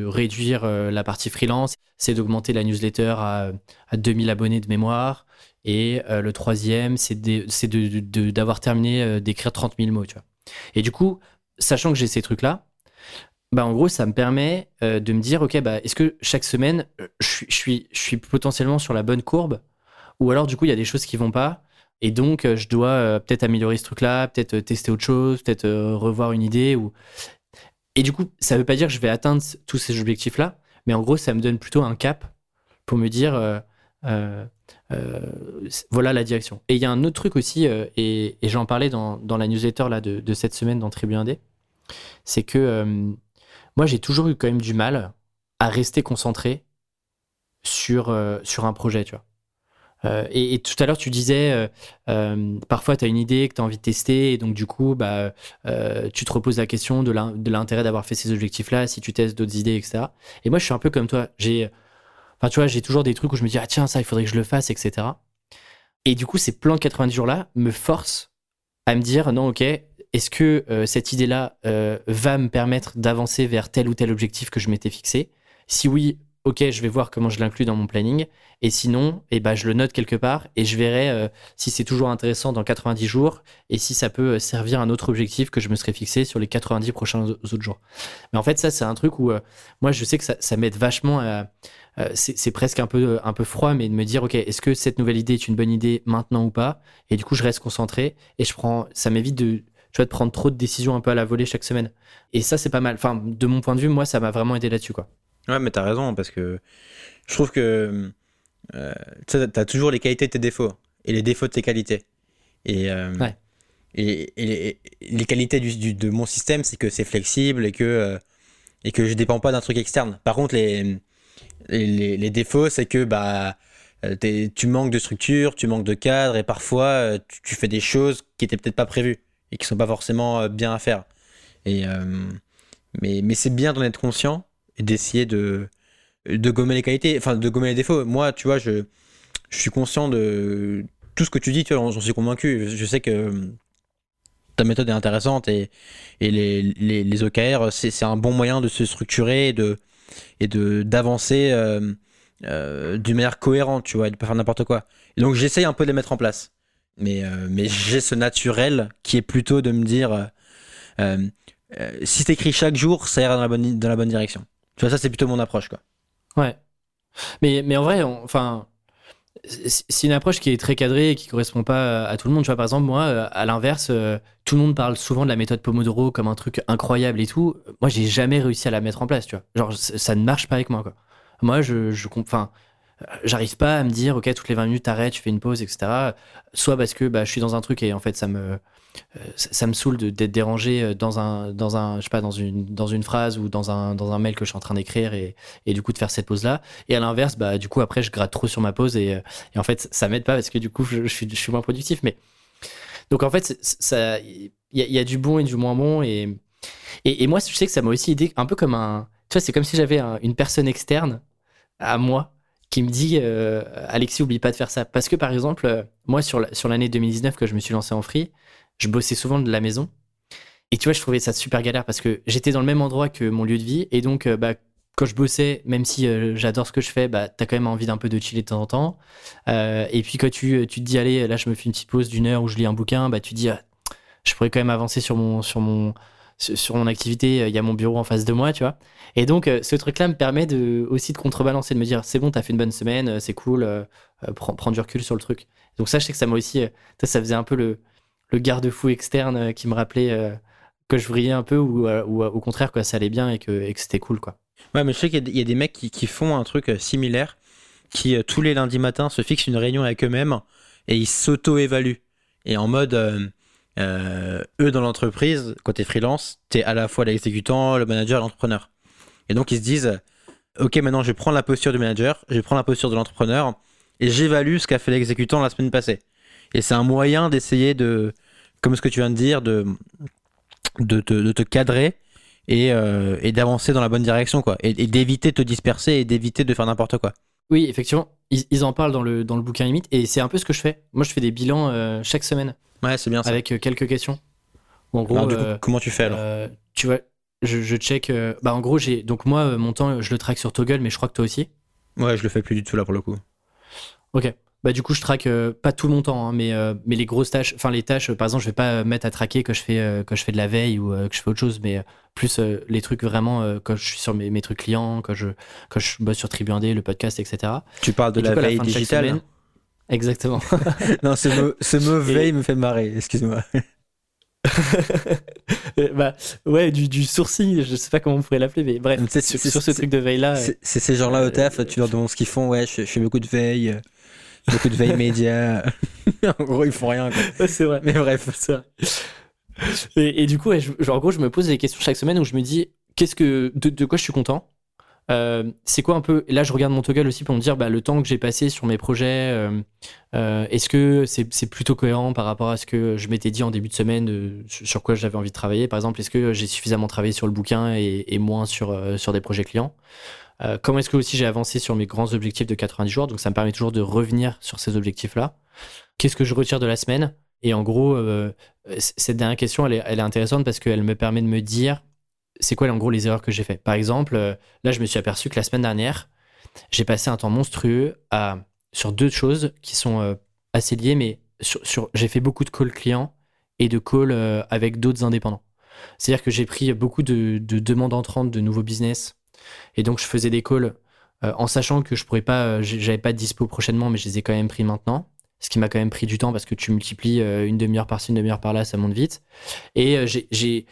réduire euh, la partie freelance, c'est d'augmenter la newsletter à, à 2000 abonnés de mémoire. Et euh, le troisième, c'est d'avoir terminé d'écrire 30 000 mots. Et du coup, sachant que j'ai ces trucs-là, bah, en gros, ça me permet de me dire, OK, bah, est-ce que chaque semaine, je, suis, je suis potentiellement sur la bonne courbe? Ou alors, du coup, il y a des choses qui vont pas et donc, euh, je dois euh, peut-être améliorer ce truc-là, peut-être euh, tester autre chose, peut-être revoir une idée. Et du coup, ça ne veut pas dire que je vais atteindre tous ces objectifs-là, mais en gros, ça me donne plutôt un cap pour me dire, voilà la direction. Et il y a un autre truc aussi, et, j'en parlais dans, la newsletter de, cette semaine dans Tribu 1D, c'est que moi, j'ai toujours eu quand même du mal à rester concentré sur, sur un projet, tu vois. Euh, et, tout à l'heure, tu disais, euh, euh, parfois, tu as une idée que tu as envie de tester, et donc du coup, bah, tu te reposes la question de l'intérêt d'avoir fait ces objectifs-là, si tu testes d'autres idées, etc. Et moi, je suis un peu comme toi. J'ai, tu vois, j'ai toujours des trucs où je me dis, ah tiens, ça, il faudrait que je le fasse, etc. Et du coup, ces plans de 90 jours-là me forcent à me dire, non, ok, est-ce que cette idée-là va me permettre d'avancer vers tel ou tel objectif que je m'étais fixé? Si oui, ok, je vais voir comment je l'inclus dans mon planning. Et sinon, eh ben, je le note quelque part et je verrai euh, si c'est toujours intéressant dans 90 jours et si ça peut euh, servir un autre objectif que je me serais fixé sur les 90 prochains autres jours. Mais en fait, ça, c'est un truc où euh, moi, je sais que ça, ça m'aide vachement à. c'est presque un peu, un peu froid, mais de me dire, OK, est-ce que cette nouvelle idée est une bonne idée maintenant ou pas? Et du coup, je reste concentré et je prends. Ça m'évite de, tu vois, de prendre trop de décisions un peu à la volée chaque semaine. Et ça, c'est pas mal. Enfin, de mon point de vue, moi, ça m'a vraiment aidé là-dessus, quoi. Ouais, mais t'as raison, parce que je trouve que euh, t'as toujours les qualités de tes défauts et les défauts de tes qualités. Et, euh, et, les, qualités du, de mon système, c'est que c'est flexible et que, euh, et que je dépends pas d'un truc externe. Par contre, les, les, les défauts, c'est que bah, euh, tu manques de structure, tu manques de cadre, et parfois euh, tu, tu, fais des choses qui étaient peut-être pas prévues et qui sont pas forcément bien à faire. Et, mais mais c'est bien d'en être conscient d'essayer de, de gommer les qualités, enfin de gommer les défauts. Moi, tu vois, je, je suis conscient de tout ce que tu dis, tu j'en suis convaincu. Je sais que ta méthode est intéressante et, et les, les, les OKR, c'est un bon moyen de se structurer et de et d'avancer euh, euh, d'une manière cohérente, tu vois, et de pas faire n'importe quoi. Donc j'essaye un peu de les mettre en place. Mais, euh, mais j'ai ce naturel qui est plutôt de me dire euh si t'écris chaque jour, ça ira dans la bonne, dans la bonne direction. Tu vois, ça c'est plutôt mon approche, quoi. Ouais. Mais, en vrai, enfin, c'est une approche qui est très cadrée et qui correspond pas à tout le monde. Tu vois, par exemple, moi, euh, à l'inverse, euh, tout le monde parle souvent de la méthode Pomodoro comme un truc incroyable et tout. Moi, j'ai jamais réussi à la mettre en place, tu vois. Genre, ça ne marche pas avec moi, quoi. Moi, je, je euh, j'arrive pas à me dire, ok, toutes les 20 minutes, t'arrêtes, tu fais une pause, etc. Soit parce que bah, je suis dans un truc et en fait, ça me, euh, ça, me saoule d'être dérangé euh, dans un, dans un, je sais pas, dans une, dans une phrase ou dans un, dans un mail que je suis en train d'écrire et, du coup de faire cette pause là. Et à l'inverse, bah du coup après je gratte trop sur ma pause et, euh, en fait ça m'aide pas parce que du coup je, suis, moins productif. Mais donc en fait il y, a du bon et du moins bon et, et, moi je sais que ça m'a aussi aidé un peu comme un, tu vois, c'est comme si j'avais un, une personne externe à moi qui me dit euh, Alexis oublie pas de faire ça parce que par exemple moi sur l'année 2019 que je me suis lancé en free je bossais souvent de la maison. Et tu vois, je trouvais ça super galère parce que j'étais dans le même endroit que mon lieu de vie. Et donc, euh, bah, quand je bossais, même si euh, j'adore ce que je fais, bah, t'as quand même envie d'un peu de chiller de temps en temps. Euh, et puis, quand tu, tu te dis, allez, là, je me fais une petite pause d'une heure où je lis un bouquin, bah, tu te dis, ah, je pourrais quand même avancer sur mon, activité. Il y a mon bureau en face de moi, tu vois. Et donc, ce truc-là me permet aussi de contrebalancer, de me dire, c'est bon, t'as fait une bonne semaine, c'est cool, prends, prends du recul sur le truc. Donc, ça, je sais que ça m'a aussi, ça faisait un peu le, le garde-fou externe euh, qui me rappelait euh, que je vrillais un peu ou, euh, au contraire que ça allait bien et que, c'était cool quoi. Ouais, mais je sais qu'il y, a des mecs qui, font un truc similaire, qui tous les lundis matins se fixent une réunion avec eux-mêmes et ils s'auto-évaluent. Et en mode, eux dans l'entreprise, quand t'es freelance, t'es à la fois l'exécutant, le manager l'entrepreneur. Et donc ils se disent, ok, maintenant je prendre la posture du manager, je prendre la posture de l'entrepreneur et j'évalue ce qu'a fait l'exécutant la semaine passée. Et c'est un moyen d'essayer de, comme ce que tu viens de dire, de, de, te, de te cadrer et, euh, et d'avancer dans la bonne direction, quoi. Et, et d'éviter de te disperser et d'éviter de faire n'importe quoi. Oui, effectivement. Ils, ils, en parlent dans le, dans le bouquin limite et c'est un peu ce que je fais. Moi, je fais des bilans euh, chaque semaine. Ouais, c'est bien ça. Avec euh, quelques questions. En gros, alors, du coup, comment tu fais alors Tu vois, je, je check. bah, en gros, j'ai donc moi, mon temps, je le traque sur Toggle, mais je crois que toi aussi. Ouais, je le fais plus du tout là pour le coup. Ok. Bah, du coup, je traque euh, pas tout mon temps, hein, mais, euh, mais les grosses tâches, enfin les tâches, par exemple, je vais pas mettre à traquer que je fais, euh, que je fais de la veille ou que je fais autre chose, mais plus les trucs vraiment quand je suis sur mes, mes, trucs clients, quand je, quand je bosse sur Tribu 1D, le podcast, etc. Tu parles de Et la coup, veille digitale semaine- Exactement. Non, ce mot, ce mot Et- veille me fait marrer, excuse-moi. bah, ouais, du, du sourcil, je sais pas comment on pourrait l'appeler, mais bref, sur, c'est- sur ce truc de veille-là. C'est c'est ces gens-là au taf, tu leur demandes ce qu'ils font, ouais, je, je fais beaucoup de veille, euh, beaucoup de veille média. en gros, ils font rien. Ouais, c'est vrai. Mais bref. C'est vrai. Et, et du coup, ouais, je- genre, en gros, je me pose des questions chaque semaine où je me dis, qu'est-ce que, de, de quoi je suis content? Euh, C'est quoi un peu Là, je regarde mon toggle aussi pour me dire, bah, le temps que j'ai passé sur mes projets, euh, euh, est-ce que c'est plutôt cohérent par rapport à ce que je m'étais dit en début de semaine, de, sur quoi j'avais envie de travailler? Par exemple, est-ce que j'ai suffisamment travaillé sur le bouquin et, et moins sur, euh, sur des projets clients? Euh, Comment est-ce que aussi j'ai avancé sur mes grands objectifs de 90 jours? Donc, ça me permet toujours de revenir sur ces objectifs-là. Qu'est-ce que je retire de la semaine? Et en gros, euh, cette dernière question, elle est, intéressante parce qu'elle me permet de me dire c'est quoi en gros les erreurs que j'ai fait. Par exemple, euh, là, je me suis aperçu que la semaine dernière, j'ai passé un temps monstrueux à, sur deux choses qui sont assez liées, mais sur, j'ai fait beaucoup de calls clients et de calls avec d'autres indépendants. C'est-à-dire que j'ai pris beaucoup de demandes entrantes de nouveaux business et donc je faisais des calls euh, en sachant que je pourrais pas, euh, j'avais pas de dispo prochainement, mais je les ai quand même pris maintenant. Ce qui m'a quand même pris du temps parce que tu multiplies euh, une demi-heure par-ci, une demi-heure par-là, ça monte vite. Et j'ai-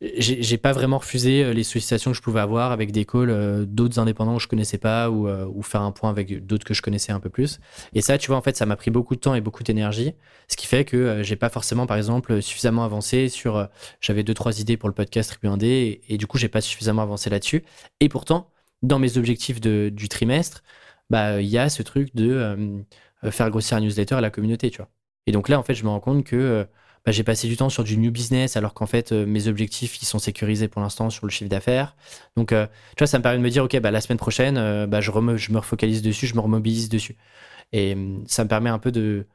j'ai pas vraiment refusé euh, les sollicitations que je pouvais avoir avec des calls euh, d'autres indépendants que je connaissais pas ou, euh, ou faire un point avec d'autres que je connaissais un peu plus. Et ça, tu vois, en fait, ça m'a pris beaucoup de temps et beaucoup d'énergie, ce qui fait que j'ai pas forcément, par exemple, suffisamment avancé sur. J'avais deux trois idées pour le podcast Tribu 1D et, du coup, j'ai pas suffisamment avancé là-dessus. Et pourtant, dans mes objectifs de, du trimestre, bah, il y a ce truc de faire grossir un newsletter à la communauté, tu vois. Et donc là, en fait, je me rends compte que bah, j'ai passé du temps sur du new business alors qu'en fait, mes objectifs, ils sont sécurisés pour l'instant sur le chiffre d'affaires. Donc, tu vois, ça me permet de me dire, OK, bah, la semaine prochaine, bah, je, je me refocalise dessus, je me remobilise dessus. Et ça me permet un peu de.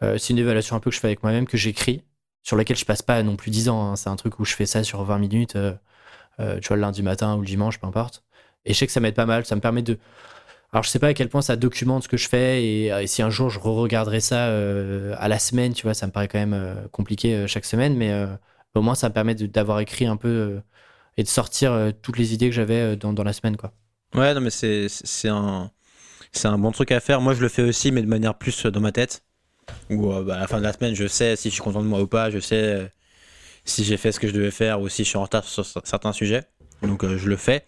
c'est une évaluation un peu que je fais avec moi-même, que j'écris, sur laquelle je passe pas non plus 10 ans. Hein. C'est un truc où je fais ça sur 20 minutes, tu vois, le lundi matin ou le dimanche, peu importe. Et je sais que ça m'aide pas mal. Ça me permet de. Alors, je sais pas à quel point ça documente ce que je fais et, euh, si un jour je re-regarderai ça euh, à la semaine, tu vois, ça me paraît quand même euh, compliqué chaque semaine, mais au moins ça me permet d'avoir écrit un peu et de sortir toutes les idées que j'avais dans, la semaine, quoi. Ouais, non, mais c'est un, un bon truc à faire. Moi, je le fais aussi, mais de manière plus dans ma tête. Où bah, à la fin de la semaine, je sais si je suis content de moi ou pas, je sais si j'ai fait ce que je devais faire ou si je suis en retard sur certains sujets. Donc euh, je le fais.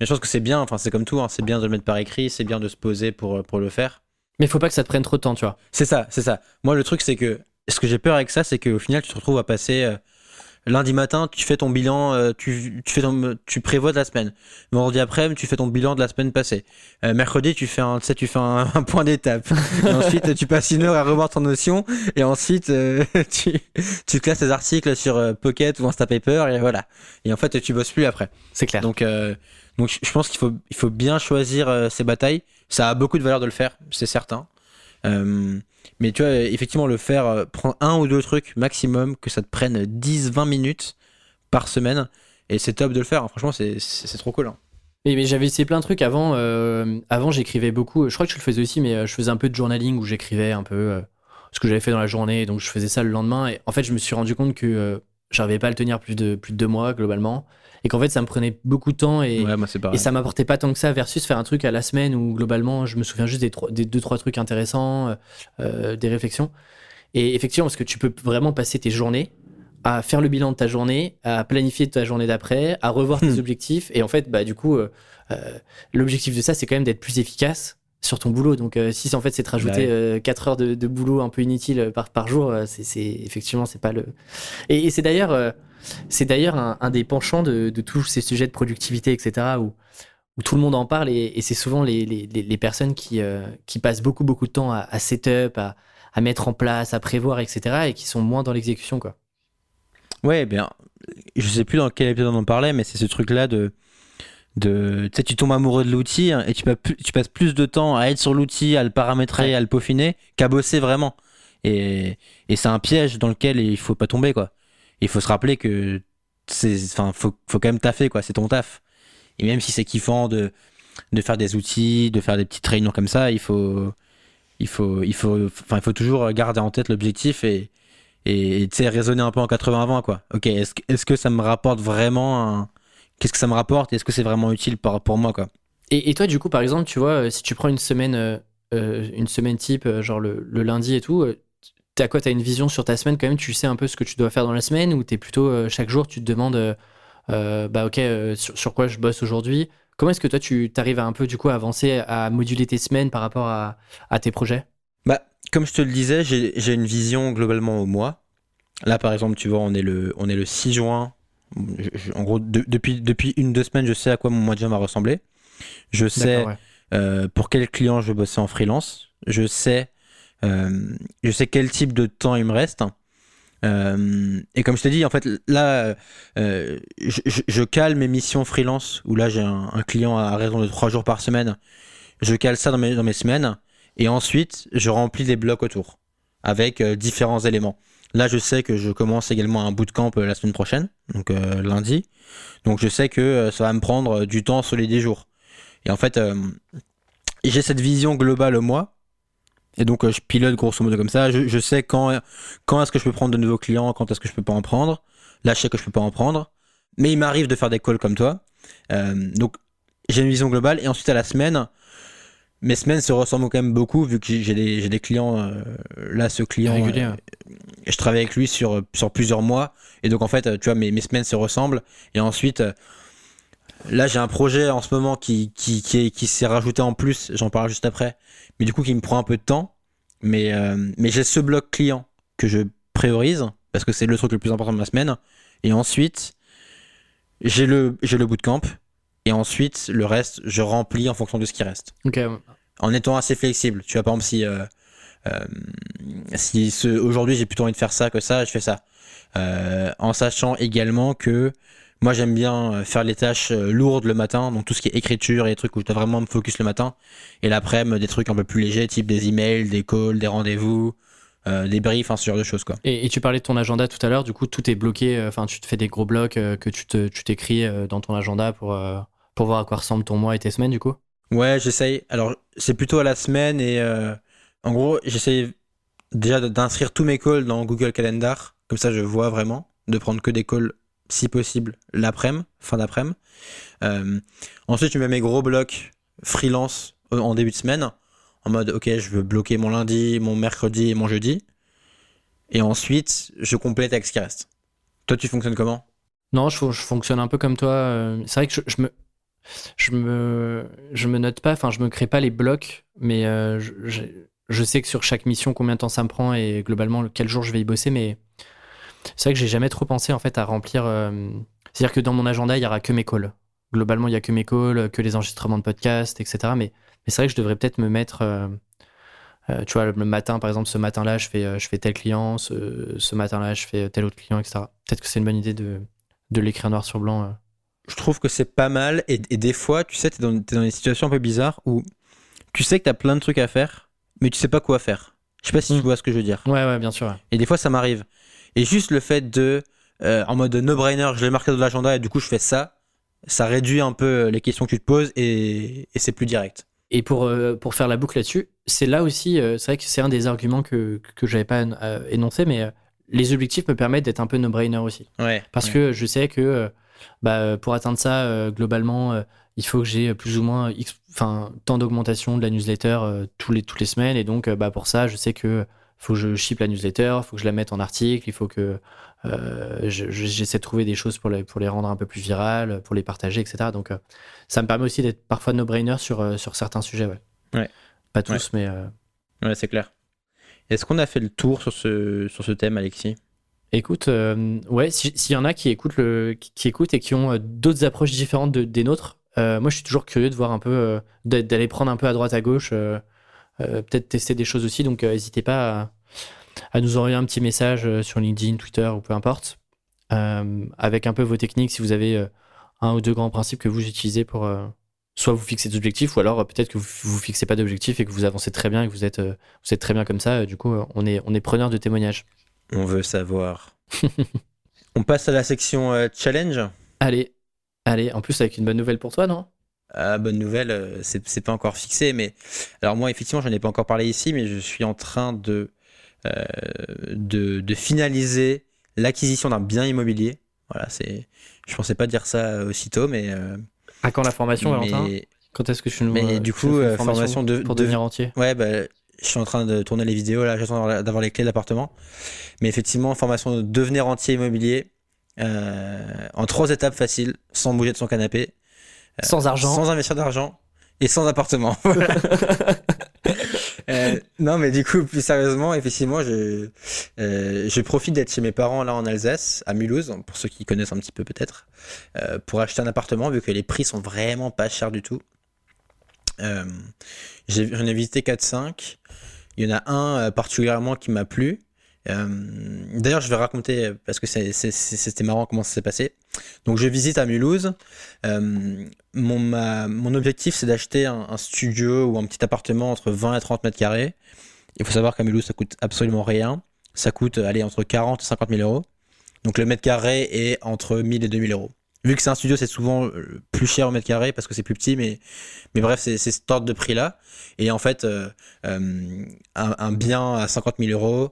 Mais je pense que c'est bien, enfin c'est comme tout, hein, c'est bien de le mettre par écrit, c'est bien de se poser pour, euh, pour le faire. Mais il faut pas que ça te prenne trop de temps, tu vois. C'est ça, c'est ça. Moi le truc c'est que ce que j'ai peur avec ça, c'est qu'au final tu te retrouves à passer euh, lundi matin, tu fais ton bilan, euh, tu, tu, fais ton, tu prévois de la semaine. Vendredi après, tu fais ton bilan de la semaine passée. Euh, mercredi, tu fais un, tu sais, tu fais un, point d'étape. ensuite, tu passes une heure à revoir ton notion. Et ensuite, euh, tu, tu classes tes articles sur Pocket ou Instapaper. Et voilà. Et en fait, tu bosses plus après. C'est clair. Donc, donc je pense qu'il faut, il faut bien choisir ses batailles. Ça a beaucoup de valeur de le faire, c'est certain. Euh, mais tu vois, effectivement, le faire, euh, prends un ou deux trucs maximum, que ça te prenne 10-20 minutes par semaine. Et c'est top de le faire. Hein. Franchement, c'est trop cool. Hein. Mais, j'avais essayé plein de trucs avant. Euh, avant, j'écrivais beaucoup. Je crois que je le faisais aussi, mais je faisais un peu de journaling où j'écrivais un peu ce que j'avais fait dans la journée. Donc, je faisais ça le lendemain. Et en fait, je me suis rendu compte que j'arrivais pas à le tenir plus de, plus de deux mois globalement et qu'en fait ça me prenait beaucoup de temps et, et ça m'apportait pas tant que ça versus faire un truc à la semaine où globalement je me souviens juste des, des deux trois trucs intéressants euh, euh, des réflexions et effectivement parce que tu peux vraiment passer tes journées à faire le bilan de ta journée à planifier ta journée d'après à revoir tes hmm. objectifs et en fait bah du coup euh, l'objectif de ça c'est quand même d'être plus efficace sur ton boulot. Donc, si en fait c'est de rajouter 4 heures de, boulot un peu inutile par, par jour, c'est effectivement c'est pas le. Et, et c'est d'ailleurs c'est d'ailleurs un, des penchants de, tous ces sujets de productivité, etc., où, où tout le monde en parle et, c'est souvent les, personnes qui, euh, qui passent beaucoup, beaucoup de temps à, à setup, à, à, mettre en place, à prévoir, etc., et qui sont moins dans l'exécution, quoi. Ouais, bien, je sais plus dans quel épisode on en parlait, mais c'est ce truc-là de. De, tu sais, tu tombes amoureux de l'outil hein, et tu, tu, passes plus de temps à être sur l'outil, à le paramétrer, à le peaufiner, qu'à bosser vraiment. Et, et c'est un piège dans lequel il faut pas tomber, quoi il faut se rappeler que c'est, enfin, faut, faut quand même taffer, quoi. C'est ton taf. Et même si c'est kiffant de, de faire des outils, de faire des petites réunions comme ça, il faut, il faut, il faut, enfin, il faut toujours garder en tête l'objectif et, et, tu sais, raisonner un peu en 80-20, quoi. Ok, est-ce, est-ce que ça me rapporte vraiment Qu'est-ce que ça me rapporte Est-ce que c'est vraiment utile pour, pour moi, quoi? Et, et, toi, du coup, par exemple, tu vois, si tu prends une semaine, euh, euh, une semaine type, euh, genre le, le lundi et tout, T'as quoi T'as une vision sur ta semaine quand même Tu sais un peu ce que tu dois faire dans la semaine ou t'es plutôt euh, chaque jour tu te demandes euh, euh, bah ok sur, quoi je bosse aujourd'hui Comment est-ce que toi tu arrives à un peu du coup avancer à moduler tes semaines par rapport à, tes projets? Bah comme je te le disais, j'ai une vision globalement au mois. Là par exemple tu vois on est le on est le 6 juin. en gros depuis depuis une deux semaines je sais à quoi mon mois de juin va ressembler. Je sais pour quel client je bosse en freelance. Je sais je sais quel type de temps il me reste. Euh, et comme je te dis, en fait, là, euh, je, cale mes missions freelance, où là j'ai un, client à raison de 3 jours par semaine. Je cale ça dans mes, dans mes semaines, et ensuite je remplis des blocs autour, avec différents éléments. Là, je sais que je commence également un bootcamp la semaine prochaine, donc lundi. Donc je sais que ça va me prendre du temps sur les 10 jours. Et en fait, j'ai cette vision globale au mois, et donc, euh, je pilote grosso modo comme ça. Je, sais quand, quand est-ce que je peux prendre de nouveaux clients, quand est-ce que je peux pas en prendre. Là, je sais que je peux pas en prendre. Mais il m'arrive de faire des calls comme toi. Euh, donc, j'ai une vision globale. Et ensuite, à la semaine, mes semaines se ressemblent quand même beaucoup, vu que j'ai des, des, clients. Euh, là, ce client. Régulier. je travaille avec lui sur, sur plusieurs mois. Et donc, en fait, tu vois, mes, mes semaines se ressemblent. Et ensuite. Là, j'ai un projet en ce moment qui, qui, qui, qui s'est rajouté en plus, j'en parle juste après, mais du coup qui me prend un peu de temps. Mais, euh, mais j'ai ce bloc client que je priorise parce que c'est le truc le plus important de ma semaine. Et ensuite, j'ai le, j'ai le bootcamp. Et ensuite, le reste, je remplis en fonction de ce qui reste. En étant assez flexible. Tu vois, par exemple, si, euh, euh, si aujourd'hui j'ai plutôt envie de faire ça que ça, je fais ça. En sachant également que moi j'aime bien faire les tâches euh, lourdes le matin, donc tout ce qui est écriture et des trucs où je dois vraiment me focus le matin. Et l'après-midi, des trucs un peu plus légers, type des emails, des calls, des rendez-vous. Euh, des briefs, hein, ce genre de choses quoi. Et, et, tu parlais de ton agenda tout à l'heure, du coup tout est bloqué, euh, enfin tu te fais des gros blocs euh, que tu t'écris euh, dans ton agenda pour, euh, pour voir à quoi ressemble ton mois et tes semaines du coup? Ouais, j'essaye. Alors c'est plutôt à la semaine et euh, en gros j'essaye déjà d'inscrire tous mes calls dans Google Calendar, comme ça je vois vraiment, de prendre que des calls si possible l'après-midi, fin d'après-midi. Euh, ensuite je mets mes gros blocs freelance en début de semaine en mode ok je veux bloquer mon lundi, mon mercredi et mon jeudi. Et ensuite je complète avec ce qui reste. Toi tu fonctionnes comment? Non, je, fonctionne un peu comme toi. euh, C'est vrai que je, me je me je me note pas, enfin je me crée pas les blocs, mais euh, je, je, je, sais que sur chaque mission combien de temps ça me prend et globalement quel jour je vais y bosser, mais c'est vrai que j'ai jamais trop pensé en fait à remplir. Euh... C'est-à-dire que dans mon agenda il y aura que mes calls. Globalement il y a que mes calls, que les enregistrements de podcasts, etc. Mais mais c'est vrai que je devrais peut-être me mettre, euh, euh, tu vois, le matin, par exemple, ce matin-là, je fais, je fais tel client, ce, ce matin-là, je fais tel autre client, etc. Peut-être que c'est une bonne idée de, de l'écrire noir sur blanc. euh. Je trouve que c'est pas mal. Et, et, des fois, tu sais, t'es dans, es dans des situations un peu bizarres où tu sais que t'as plein de trucs à faire, mais tu sais pas quoi faire. Je sais pas si tu vois ce que je veux dire. Ouais, ouais, bien sûr. ouais. Et des fois, ça m'arrive. Et juste le fait de, euh, en mode no-brainer, je l'ai marqué dans l'agenda et du coup, je fais ça, ça réduit un peu les questions que tu te poses et, et c'est plus direct. Et pour, euh, pour faire la boucle là-dessus, c'est là aussi, euh, c'est vrai que c'est un des arguments que, que j'avais pas énoncé, mais les objectifs me permettent d'être un peu no-brainer aussi. Ouais. Parce ouais. que je sais que bah, pour atteindre ça, globalement, il faut que j'ai plus ou moins X, tant d'augmentation de la newsletter tous les, toutes les semaines. Et donc, bah, pour ça, je sais que faut que je ship la newsletter, il faut que je la mette en article, il faut que euh, je- je- j'essaie de trouver des choses pour les, pour les rendre un peu plus virales, pour les partager, etc. Donc, euh, ça me permet aussi d'être parfois no-brainer sur, euh, sur certains sujets. Ouais. Ouais. Pas tous, mais. euh, Ouais, c'est clair. Est-ce qu'on a fait le tour sur ce, sur ce thème, Alexis? Écoute, ouais, si- s'il y en a qui écoutent, le, qui, qui écoutent et qui ont d'autres approches différentes de- des nôtres, moi je suis toujours curieux de voir un peu, d'a- d'aller prendre un peu à droite à gauche, peut-être tester des choses aussi. Donc euh, n'hésitez pas à, à nous envoyer un petit message euh, sur LinkedIn, Twitter ou peu importe, euh, avec un peu vos techniques si vous avez euh, un ou deux grands principes que vous utilisez pour euh, soit vous fixer des objectifs ou alors euh, peut-être que vous vous fixez pas d'objectifs et que vous avancez très bien et que vous êtes, euh, vous êtes très bien comme ça. Euh, du coup, euh, on est, on est preneur de témoignages. On veut savoir. On passe à la section euh, challenge. Allez, allez, en plus avec une bonne nouvelle pour toi, non? Ah, bonne nouvelle, euh, c'est pas encore fixé, mais alors moi effectivement j'en ai pas encore parlé ici, mais je suis en train de euh, de, de finaliser l'acquisition d'un bien immobilier. Voilà, c'est, je pensais pas dire ça euh, aussitôt, mais euh, À quand la formation, Valentin? Quand est-ce que tu nous mais du coup, euh, formation de- pour de- devenir entier ouais, bah, je suis en train de tourner les vidéos là, j'attends d'avoir- les clés de l'appartement, mais effectivement formation de devenir entier immobilier en trois étapes faciles, sans bouger de son canapé. Sans argent. Sans investir d'argent et sans appartement. Voilà. Euh, non, mais du coup, plus sérieusement, effectivement, je, euh, je profite d'être chez mes parents là en Alsace, à Mulhouse, pour ceux qui connaissent un petit peu peut-être, euh, pour acheter un appartement, vu que les prix sont vraiment pas chers du tout. Euh, J'en ai, visité 4-5. Il y en a un euh, particulièrement qui m'a plu. Euh, D'ailleurs, je vais raconter, euh, parce que c'était marrant comment ça s'est passé. Donc, je visite à Mulhouse. Euh, mon, objectif, c'est d'acheter un, studio ou un petit appartement entre 20 et 30 mètres carrés. Il faut savoir qu'à Mulhouse, ça coûte absolument rien. Ça coûte, allez, entre 40 et 50 000 euros. Donc, le mètre carré est entre 1000 et 2000 euros. Vu que c'est un studio, c'est souvent plus cher au mètre carré parce que c'est plus petit, mais, bref, c'est c'est cet ordre de prix-là. Et en fait, un bien à 50 000 euros,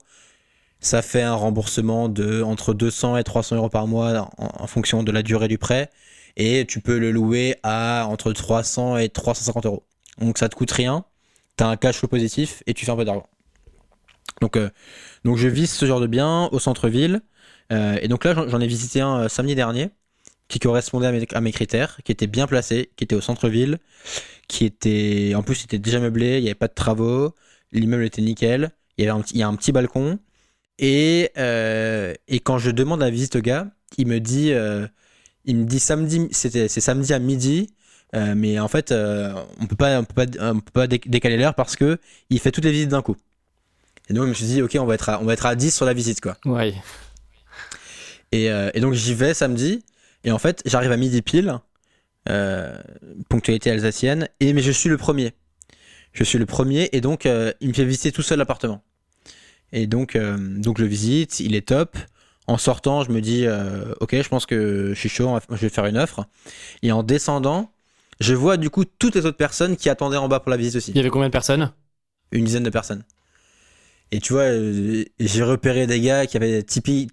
ça fait un remboursement de entre 200 et 300 euros par mois en, fonction de la durée du prêt. Et tu peux le louer à entre 300 et 350 euros. Donc ça te coûte rien, tu as un cash flow positif et tu fais un peu d'argent. Donc, euh, donc je vise ce genre de bien au centre-ville. Euh, et donc là, j'en ai visité un euh, samedi dernier qui correspondait à mes, critères, qui était bien placé, qui était au centre-ville, qui était en plus il était déjà meublé, il n'y avait pas de travaux, l'immeuble était nickel, il y avait il y a un petit balcon. Et, euh, et quand je demande la visite au gars, il me dit, euh, il me dit samedi, c'est samedi à midi. Euh, mais en fait, on peut pas, on peut pas, on peut pas dé- décaler l'heure parce que il fait toutes les visites d'un coup. Et donc je me suis dit, ok, on va être à, on va être à 10 sur la visite quoi. Ouais. Et, et donc j'y vais samedi. Et en fait, j'arrive à midi pile, ponctualité alsacienne. Et mais je suis le premier. Je suis le premier et donc il me fait visiter tout seul l'appartement. Et donc, euh, donc je le visite, il est top. En sortant, je me dis, euh, ok, je pense que je suis chaud, je vais faire une offre. Et en descendant, je vois du coup toutes les autres personnes qui attendaient en bas pour la visite aussi Il y avait combien de personnes? Une dizaine de personnes. Et tu vois, euh, j'ai repéré des gars qui avaient typi-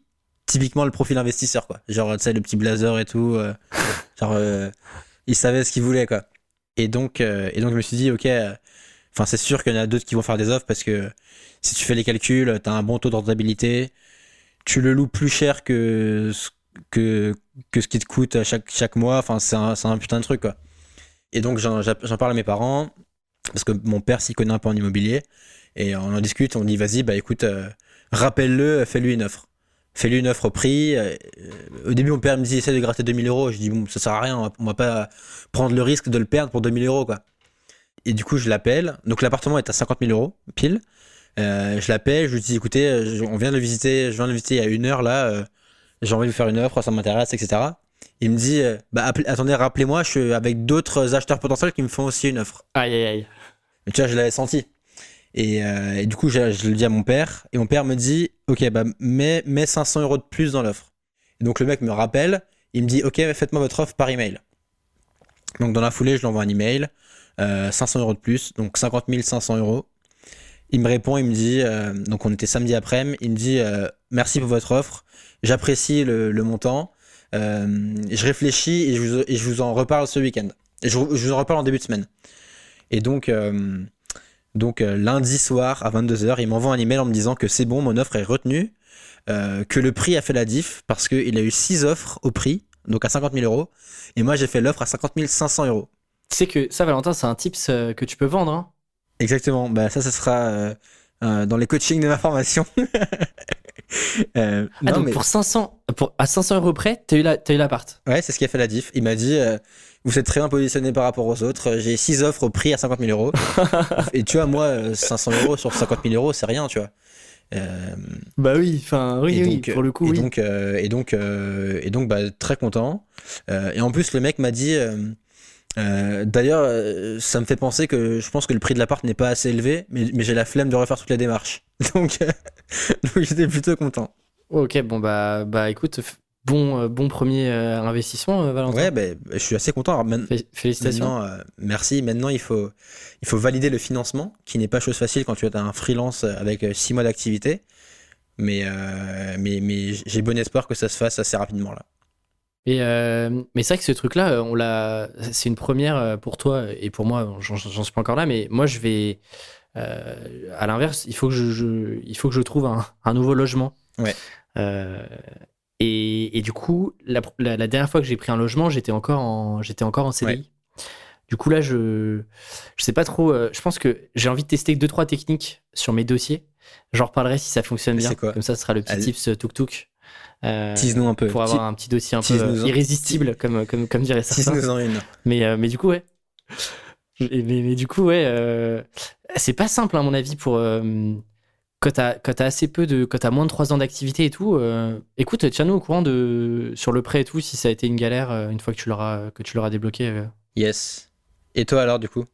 typiquement le profil investisseur, quoi. Genre, tu sais, le petit blazer et tout. euh, genre, ils savaient ce qu'ils voulaient, quoi. Et donc, et donc, je me suis dit, ok, enfin, c'est sûr qu'il y en a d'autres qui vont faire des offres parce que si tu fais les calculs, t'as un bon taux de rentabilité, tu le loues plus cher que ce, qui te coûte chaque, mois. Enfin, c'est un, putain de truc, quoi. Et donc, j'en j'en parle à mes parents parce que mon père s'y connaît un peu en immobilier et on en discute. On dit vas-y bah écoute euh, rappelle-le fais-lui une offre. Fais-lui une offre au prix. Euh, au début mon père me dit essaie de gratter 2000 euros. Je dis bon ça sert à rien. On va, on va pas prendre le risque de le perdre pour 2000 euros quoi et du coup je l'appelle donc l'appartement est à 50 000 euros pile Euh, je l'appelle je lui dis écoutez euh, je- on vient de le visiter je viens de le visiter il y a une heure là euh, j'ai envie de vous faire une offre ça m'intéresse etc il me dit euh, bah appelez- attendez rappelez-moi je suis avec d'autres acheteurs potentiels qui me font aussi une offre Aïe, aïe, aïe. mais tu vois, je l'avais senti. Et, et du coup, je, je le dis à mon père. Et mon père me dit Ok, bah, mets, mets 500 euros de plus dans l'offre. Et donc, le mec me rappelle. Il me dit Ok, faites-moi votre offre par email. Donc, dans la foulée, je lui envoie un email. Euh, 500 euros de plus. Donc, 50 500 euros. Il me répond Il me dit euh, Donc, on était samedi après-midi. Il me dit euh, Merci pour votre offre. J'apprécie le, montant. Euh, je réfléchis et je, vous, en reparle ce week-end. Je, vous en reparle en début de semaine. Et donc, euh, donc euh, lundi soir à 22h, il m'envoie un email en me disant que c'est bon, mon offre est retenue, euh, que le prix a fait la diff parce qu'il a eu 6 offres au prix, donc à 50 000 euros, et moi j'ai fait l'offre à 50 500 euros. Tu sais que ça, Valentin, c'est un tips euh, que tu peux vendre. Hein Exactement, bah ça, ça sera euh, euh, dans les coachings de ma formation. Euh, ah, non, donc mais- pour 500, pour, à 500 euros près, t'as eu la- l'appart. Ouais, c'est ce qui a fait la diff. Il m'a dit Vous êtes très bien positionné par rapport aux autres. J'ai 6 offres au prix à 50 000 euros. et tu vois, moi, euh, 500 euros sur 50 000 euros, c'est rien, tu vois. Bah oui, enfin, oui, oui, donc, pour le coup, et oui. donc, et donc, et donc, bah, très content. Et en plus, le mec m'a dit. Euh, D'ailleurs, euh, ça me fait penser que je pense que le prix de l'appart n'est pas assez élevé, mais, mais j'ai la flemme de refaire toutes les démarches. Donc, euh, donc j'étais plutôt content. Ok, bon, bah, bah écoute, bon, bon premier investissement, Valentin. Ouais, bah, je suis assez content. Félicitations. Maintenant, euh, merci. Maintenant, il faut, il faut valider le financement, qui n'est pas chose facile quand tu as un freelance avec 6 mois d'activité. Mais, euh, mais, mais j'ai bon espoir que ça se fasse assez rapidement là. Et euh, mais c'est vrai que ce truc-là, euh, on l'a, c'est une première euh, pour toi et pour moi. J'en suis pas encore là, mais moi je vais, euh, à l'inverse, il faut que je, je- il faut que je trouve un, un nouveau logement. Ouais. Euh, et, et du coup, la, la- la dernière fois que j'ai pris un logement, j'étais encore en, j'étais encore en CDI. Du coup là, je, je sais pas trop. je pense que j'ai envie de tester deux trois techniques sur mes dossiers. J'en reparlerai si ça fonctionne bien. quoi Comme ça, ce sera le petit Allez. tips tuk tuk. Euh, Tease-nous un peu. pour avoir un petit dossier un peu euh, irrésistible, comme, comme, comme dirait certains. Tease-nous en une. Mais, euh, mais du coup, ouais. Mais, mais, mais du coup, ouais, euh, c'est pas simple, à mon avis, pour. euh, quand t'as quand assez peu de. Quand t'as moins de 3 ans d'activité et tout, euh, écoute, tiens-nous au courant de, sur le prêt et tout, si ça a été une galère euh, une fois que tu l'auras que tu l'auras débloqué. euh. Yes. Et toi alors, du coup?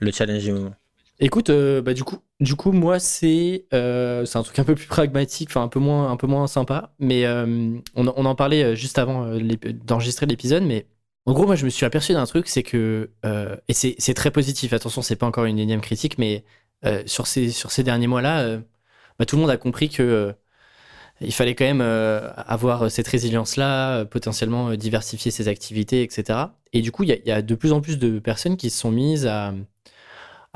Le challenge du moment. Écoute, euh, bah, du, coup, du coup, moi, c'est euh, c'est un truc un peu plus pragmatique, enfin un peu moins, un peu moins sympa. Mais euh, on, en parlait juste avant d'enregistrer l'épisode. Mais en gros, moi, je me suis aperçu d'un truc, c'est que. et c'est très positif, attention, c'est pas encore une énième critique, mais sur, ces, sur ces derniers mois-là, bah, tout le monde a compris que. il fallait quand même avoir cette résilience-là, potentiellement diversifier ses activités, etc. Et du coup, il y a de plus en plus de personnes qui se sont mises à,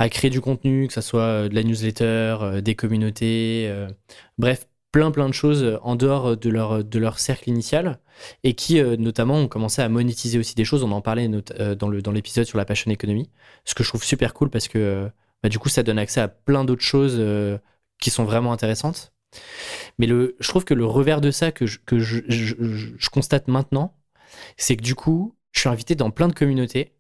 à créer du contenu, que ce soit euh, de la newsletter, euh, des communautés, euh, bref, plein plein de choses en dehors de leur, de leur cercle initial et qui notamment ont commencé à monétiser aussi des choses. On en parlait dans dans l'épisode sur la passion économie, ce que je trouve super cool parce que bah, du coup ça donne accès à plein d'autres choses qui sont vraiment intéressantes. Mais le, je trouve que le revers de ça que que je- je constate maintenant, c'est que du coup, je suis invité dans plein de communautés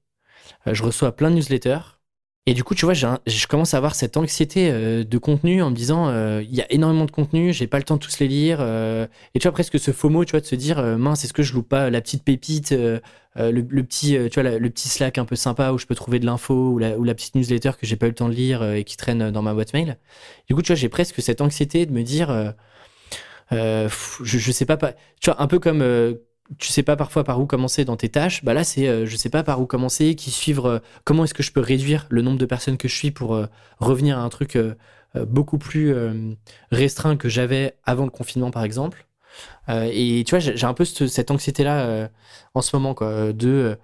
je reçois plein de newsletters. Et du coup, tu vois, je commence à avoir cette anxiété euh, de contenu en me disant, euh, il y a énormément de contenu, j'ai pas le temps de tous les lire. Euh, et tu vois, presque ce faux mot, tu vois, de se dire, mince, est-ce que je loupe pas la petite pépite, le, petit, tu vois, le petit Slack un peu sympa où je peux trouver de l'info ou la, ou la, petite newsletter que j'ai pas eu le temps de lire et qui traîne dans ma boîte mail. Du coup, tu vois, j'ai presque cette anxiété de me dire, je, je sais pas, pas, tu vois, un peu comme tu sais pas parfois par où commencer dans tes tâches, bah là c'est euh, je sais pas par où commencer, qui suivre euh, comment est-ce que je peux réduire le nombre de personnes que je suis pour euh, revenir à un truc beaucoup plus restreint que j'avais avant le confinement par exemple. et tu vois, j'ai un peu cette anxiété là en ce moment quoi de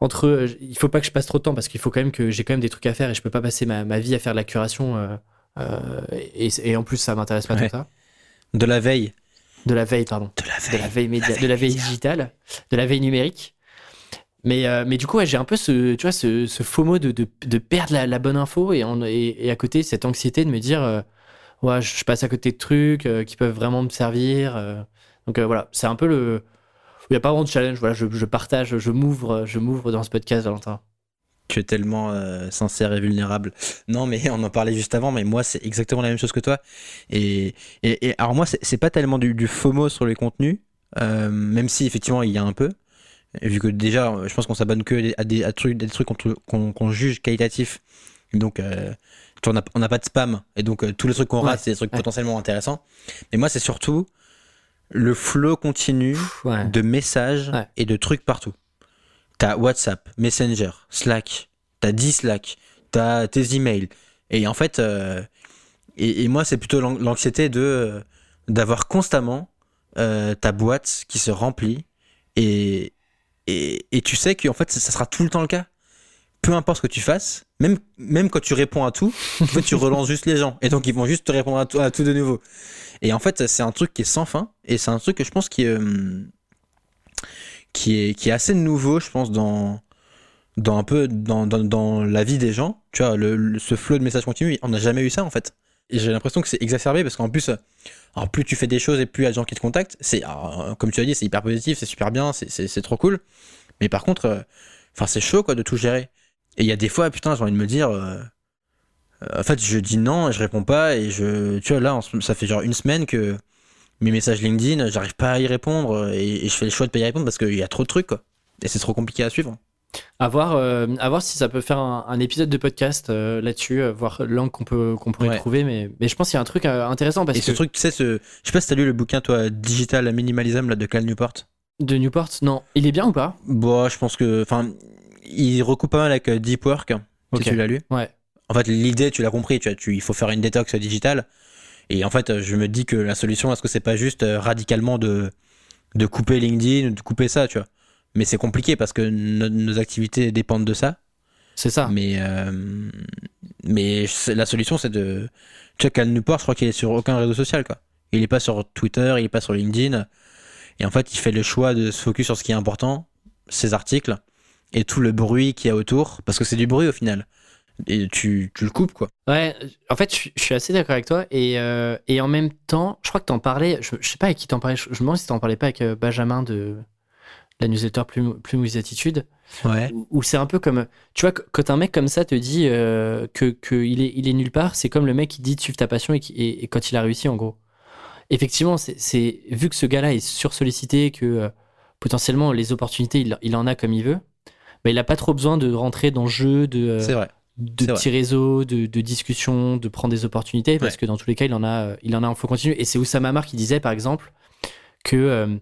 entre il faut pas que je passe trop de temps parce qu'il faut quand même que j'ai quand même des trucs à faire et je peux pas passer ma, vie à faire de la curation et, en plus ça m'intéresse pas tout ça. De la veille. De la veille, pardon. De la veille. De la veille, média, de la veille digitale, de la veille numérique. Mais, euh, mais du coup, j'ai un peu ce, tu vois, ce, ce faux mot de, de, de perdre la, la, bonne info et, et, à côté, cette anxiété de me dire, euh, ouais, je passe à côté de trucs euh, qui peuvent vraiment me servir. donc voilà, c'est un peu le. Il n'y a pas vraiment de challenge. Voilà, je, je partage, je m'ouvre, je m'ouvre dans ce podcast, Valentin tu es tellement euh, sincère et vulnérable. Non, mais on en parlait juste avant, mais moi, c'est exactement la même chose que toi. Et, et, alors, moi, c'est pas tellement du, du, FOMO sur les contenus, euh, même si effectivement, il y a un peu. Vu que déjà, je pense qu'on s'abonne que à des, trucs, des trucs qu'on juge qualitatifs. Donc, euh, on n'a pas de spam. Et donc, tous les trucs qu'on rate, c'est des trucs potentiellement intéressants. Mais moi, c'est surtout le flow continu de messages et de trucs partout. T'as WhatsApp, Messenger, Slack, t'as 10 Slack, t'as tes emails. Et en fait, euh, et, moi, c'est plutôt l'anxiété de euh, d'avoir constamment euh, ta boîte qui se remplit. Et, et, et tu sais qu'en fait, ça, sera tout le temps le cas. Peu importe ce que tu fasses, même, même quand tu réponds à tout, en fait, tu relances juste les gens. Et donc, ils vont juste te répondre à tout, à tout de nouveau. Et en fait, c'est un truc qui est sans fin. Et c'est un truc que je pense qui qui est, qui est assez nouveau, je pense, dans, dans un peu dans, dans, dans la vie des gens. Tu vois, le, ce flot de messages continus, on n'a jamais eu ça en fait. Et j'ai l'impression que c'est exacerbé parce qu'en plus, alors plus tu fais des choses et plus il y a des gens qui te contactent, c'est, comme tu as dit, c'est hyper positif, c'est super bien, c'est trop cool. Mais par contre, euh, c'est chaud quoi de tout gérer. Et il y a des fois, putain, j'ai envie de me dire, euh, euh, en fait, je dis non et je réponds pas et je, tu vois, là, ça fait genre une semaine que mes messages LinkedIn, j'arrive pas à y répondre et, je fais le choix de pas y répondre parce qu'il y a trop de trucs quoi. Et c'est trop compliqué à suivre. À voir, euh, à voir si ça peut faire un, épisode de podcast euh, là-dessus, euh, voir l'angle qu'on peut qu'on pourrait trouver, mais, mais je pense qu'il y a un truc intéressant parce et que... ce truc, tu sais, ce... je sais pas si t'as lu le bouquin toi, Digital Minimalism là de Cal Newport. De Newport, non, il est bien ou pas? Bon, je pense que, enfin, il recoupe pas mal avec Deep Work. Si tu l'as lu. Ouais. En fait, l'idée, tu l'as compris, tu, vois, tu, il faut faire une détox digitale. Et en fait, je me dis que la solution, est-ce que c'est pas juste euh, radicalement de, de couper LinkedIn, de couper ça, tu vois Mais c'est compliqué parce que nos activités dépendent de ça. C'est ça. Mais, euh, mais la solution, c'est de. Cal Newport, je crois qu'il est sur aucun réseau social, quoi. Il est pas sur Twitter, il est pas sur LinkedIn. Et en fait, il fait le choix de se focus sur ce qui est important, ses articles, et tout le bruit qu'il y a autour, parce que c'est du bruit au final et tu, tu, le coupes quoi. Ouais, en fait, je, suis assez d'accord avec toi et, euh, et, en même temps, je crois que t'en parlais, je, je sais pas avec qui t'en parlais, je, me demande si t'en parlais pas avec euh, Benjamin de la newsletter Plume, Plume Attitude. Ouais. Où, c'est un peu comme, tu vois, quand un mec comme ça te dit euh, que qu'il est, il est nulle part, c'est comme le mec qui dit de suivre ta passion et, et, quand il a réussi en gros. Effectivement, c'est vu que ce gars-là est sursollicité, que potentiellement les opportunités, il, il, en a comme il veut, bah, il a pas trop besoin de rentrer dans le jeu, de. c'est vrai de petits réseaux, de, de discussions, de prendre des opportunités, parce que dans tous les cas, il en a, il en a un faut continuer. Et c'est Oussama Amar qui disait, par exemple, que euh,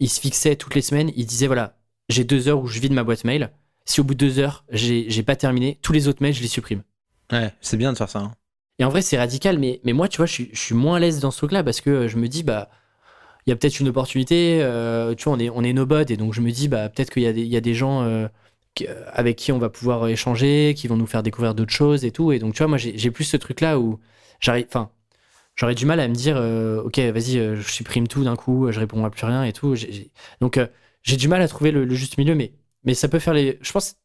il se fixait toutes les semaines, il disait voilà, j'ai deux heures où je vide ma boîte mail. Si au bout de deux heures, j'ai pas terminé, tous les autres mails, je les supprime. Ouais, c'est bien de faire ça. Hein. Et en vrai, c'est radical, mais, mais moi, tu vois, je suis, je suis moins à l'aise dans ce truc-là parce que je me dis, bah, il y a peut-être une opportunité, euh, tu vois, on est, on est no et donc je me dis, bah, peut-être qu'il y, y, a des gens. Euh, avec qui on va pouvoir échanger, qui vont nous faire découvrir d'autres choses et tout. Et donc, tu vois, moi, j'ai plus ce truc-là où j'arrive, enfin, j'aurais du mal à me dire, euh, ok, vas-y, euh, je supprime tout d'un coup, je réponds à plus rien et tout. Donc, euh, j'ai du mal à trouver le, juste milieu, mais, mais ça peut faire les. Je pense,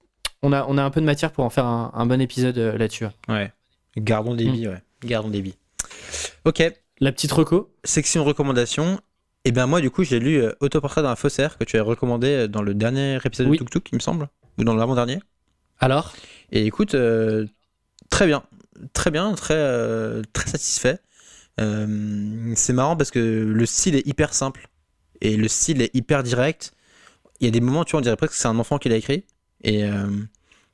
on a, on a un peu de matière pour en faire un, bon épisode là-dessus. Ouais. Gardons des vies, mm. ouais. Gardons des vies. Ok. La petite reco. Section recommandation. Et eh ben moi, du coup, j'ai lu Autoportrait d'un faussaire que tu as recommandé dans le dernier épisode de Tuk Tuk, il me semble ou dans l'avant-dernier Alors? Et écoute, euh, très bien, très bien, très, euh, très satisfait. Euh, c'est marrant parce que le style est hyper simple et le style est hyper direct. Il y a des moments, tu vois, on dirait presque que c'est un enfant qui l'a écrit. Et,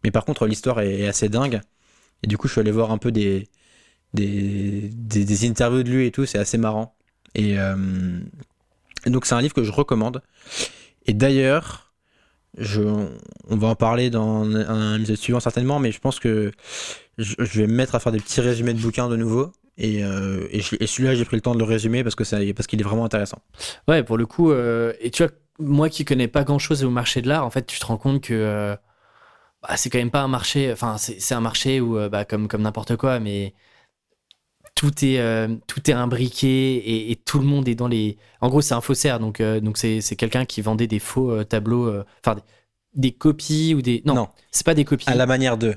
mais par contre, l'histoire est, est assez dingue. Et du coup, je suis allé voir un peu des, des, des, des interviews de lui et tout, c'est assez marrant. Et, et donc, c'est un livre que je recommande. Et d'ailleurs, je, on va en parler dans un, épisode suivant certainement, mais je pense que je, vais me mettre à faire des petits résumés de bouquins de nouveau. Et, euh, et, celui-là, j'ai pris le temps de le résumer parce que qu'il est vraiment intéressant. Ouais, pour le coup, euh, et tu vois, moi qui connais pas grand chose au marché de l'art, en fait, tu te rends compte que euh, bah, c'est quand même pas un marché, enfin, c'est un marché où, bah, comme, comme n'importe quoi, mais tout est, euh, tout est imbriqué et, et tout le monde est dans les. En gros, c'est un faussaire, donc euh, donc c'est c'est quelqu'un qui vendait des faux euh, tableaux, enfin, des, des copies ou des. Non, Non. c'est pas des copies. À la manière de.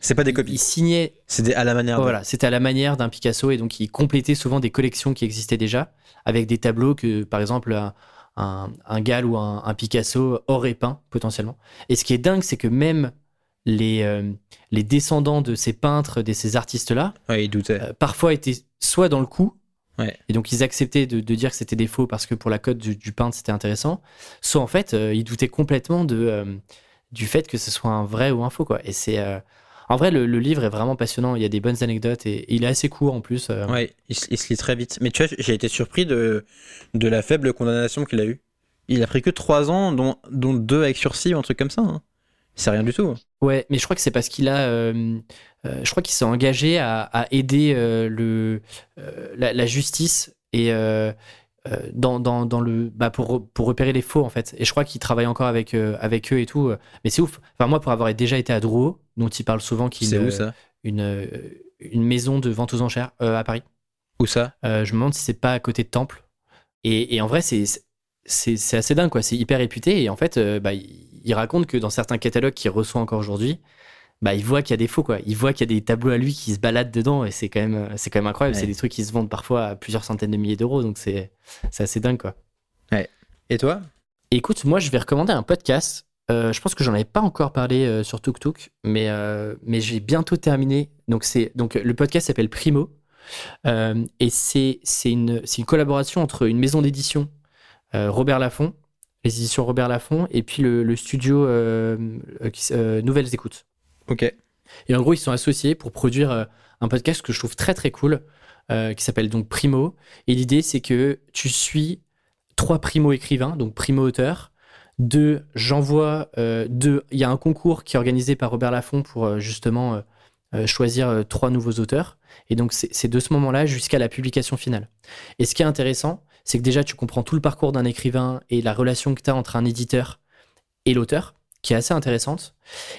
C'est pas des il copies, signait c'est des à la manière de. voilà, c'était à la manière d'un Picasso et donc il complétait souvent des collections qui existaient déjà avec des tableaux que, par exemple, un, un, un Gall ou un, un Picasso aurait peint potentiellement. Et ce qui est dingue, c'est que même les, euh, les descendants de ces peintres, de ces artistes-là, Ouais, euh, parfois étaient soit dans le coup, Ouais. et donc ils acceptaient de, de dire que c'était des faux parce que pour la cote du, du peintre c'était intéressant, soit en fait euh, ils doutaient complètement de, du fait que ce soit un vrai ou un faux. Quoi. Et c'est. En vrai, le, le livre est vraiment passionnant. Il y a des bonnes anecdotes et il est assez court en plus. Ouais, il, se- il se lit très vite. Mais tu vois, j'ai été surpris de, de la faible condamnation qu'il a eue. Il a pris que 3 ans, dont, dont 2 avec sursis ou un truc comme ça. hein. C'est rien du tout. Ouais, mais je crois que c'est parce qu'il a. euh, euh, je crois qu'il s'est engagé à, à aider euh, le, la, la justice et dans, dans, dans le bah pour, pour repérer les faux en fait. Et je crois qu'il travaille encore avec, avec eux et tout. Mais c'est ouf. Enfin, moi, pour avoir déjà été à Drouot, dont il parle souvent, qui est C'est une, où ça? une, une maison de vente aux enchères à Paris. Où ça? Je me demande si c'est pas à côté de Temple. Et, et en vrai, c'est assez dingue, quoi. C'est hyper réputé. Et en fait, bah, il, il raconte que dans certains catalogues qu'il reçoit encore aujourd'hui, bah, il voit qu'il y a des faux, quoi. Il voit qu'il y a des tableaux à lui qui se baladent dedans. Et c'est quand même, c'est quand même incroyable. Ouais. C'est des trucs qui se vendent parfois à plusieurs centaines de milliers d'euros. Donc c'est c'est assez dingue, quoi. Et toi? Écoute, moi, je vais recommander un podcast. Euh, je pense que j'en avais pas encore parlé euh, sur Tuk Tuk, mais, euh, mais j'ai bientôt terminé. Donc, c'est, donc le podcast s'appelle Primo. Et c'est, c'est, une, c'est une collaboration entre une maison d'édition, Robert Laffont, les éditions Robert Laffont, et puis le, le studio euh, euh, qui euh, Nouvelles Écoutes. Ok. Et en gros, ils sont associés pour produire un podcast que je trouve très très cool, qui s'appelle donc Primo. Et l'idée, c'est que tu suis trois primo écrivains, donc primo auteurs. Deux, j'envoie. Euh, deux, il y a un concours qui est organisé par Robert Laffont pour euh, justement euh, choisir trois nouveaux auteurs. Et donc, c'est de ce moment-là jusqu'à la publication finale. Et ce qui est intéressant, c'est que déjà, tu comprends tout le parcours d'un écrivain et la relation que tu as entre un éditeur et l'auteur, qui est assez intéressante.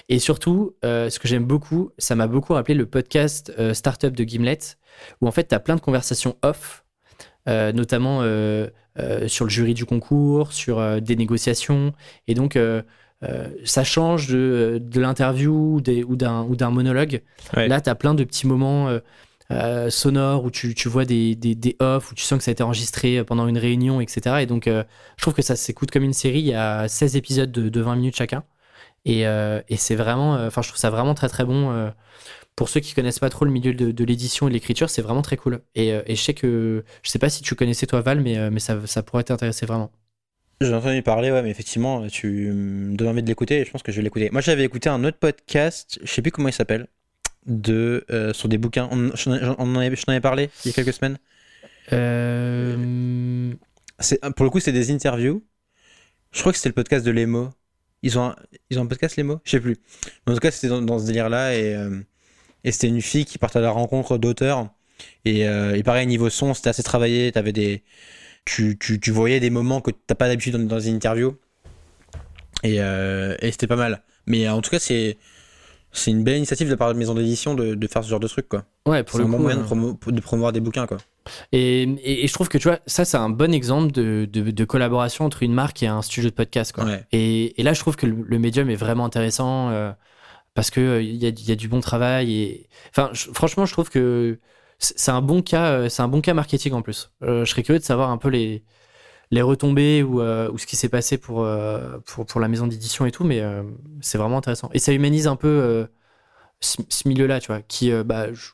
Et surtout, euh, ce que j'aime beaucoup, ça m'a beaucoup rappelé le podcast euh, Startup de Gimlet, où en fait, tu as plein de conversations off, euh, notamment sur le jury du concours, sur des négociations. Et donc, ça change de, de l'interview ou d'un ou d'un monologue. Ouais. Là, tu as plein de petits moments euh, euh, sonores où tu, vois des, des, off, où tu sens que ça a été enregistré pendant une réunion, etc. Et donc, euh, je trouve que ça s'écoute comme une série. Il y a 16 épisodes de, de 20 minutes chacun. Et, euh, c'est vraiment, euh, enfin, je trouve ça vraiment très très bon. euh, pour ceux qui connaissent pas trop le milieu de, l'édition et de l'écriture, c'est vraiment très cool. Et, euh, je sais que, je sais pas si tu connaissais toi Val, mais, euh, mais ça, ça pourrait t'intéresser vraiment. J'ai entendu parler, ouais, mais effectivement, tu me donnes envie de l'écouter et je pense que je vais l'écouter. Moi, j'avais écouté un autre podcast, je sais plus comment il s'appelle, de, euh, sur des bouquins. On, en avait, je t'en avais parlé il y a quelques semaines. Euh, C'est, pour le coup, c'est des interviews. Je crois que c'était le podcast de Lemo. Ils ont un, ils ont un podcast Lemo? Je sais plus. Mais en tout cas, c'était dans, dans ce délire-là et, euh, et c'était une fille qui partait à la rencontre d'auteurs. Et, euh, et pareil, niveau son, c'était assez travaillé. Des, tu, tu, tu voyais des moments que t'as pas d'habitude dans, dans une interview. Et, et c'était pas mal. Mais en tout cas, c'est, c'est une belle initiative de la part de maison d'édition de, de faire ce genre de truc, quoi. ouais, pour C'est le un bon moyen euh, de, promo- de promouvoir des bouquins, quoi. Et, et- et je trouve que tu vois, ça, c'est un bon exemple de, de- collaboration entre une marque et un studio de podcast. Quoi. Ouais. Et, et là, je trouve que le, le médium est vraiment intéressant euh, parce il y, a, il y a du bon travail. Et... Enfin, je- franchement, je trouve que c'est un, bon cas, euh, c'est un bon cas marketing en plus. Euh, je serais curieux de savoir un peu les, les retombées ou, ou ce qui s'est passé pour, pour, pour, la maison d'édition et tout, mais c'est vraiment intéressant. Et ça humanise un peu ce, milieu-là, tu vois, qui, bah, je,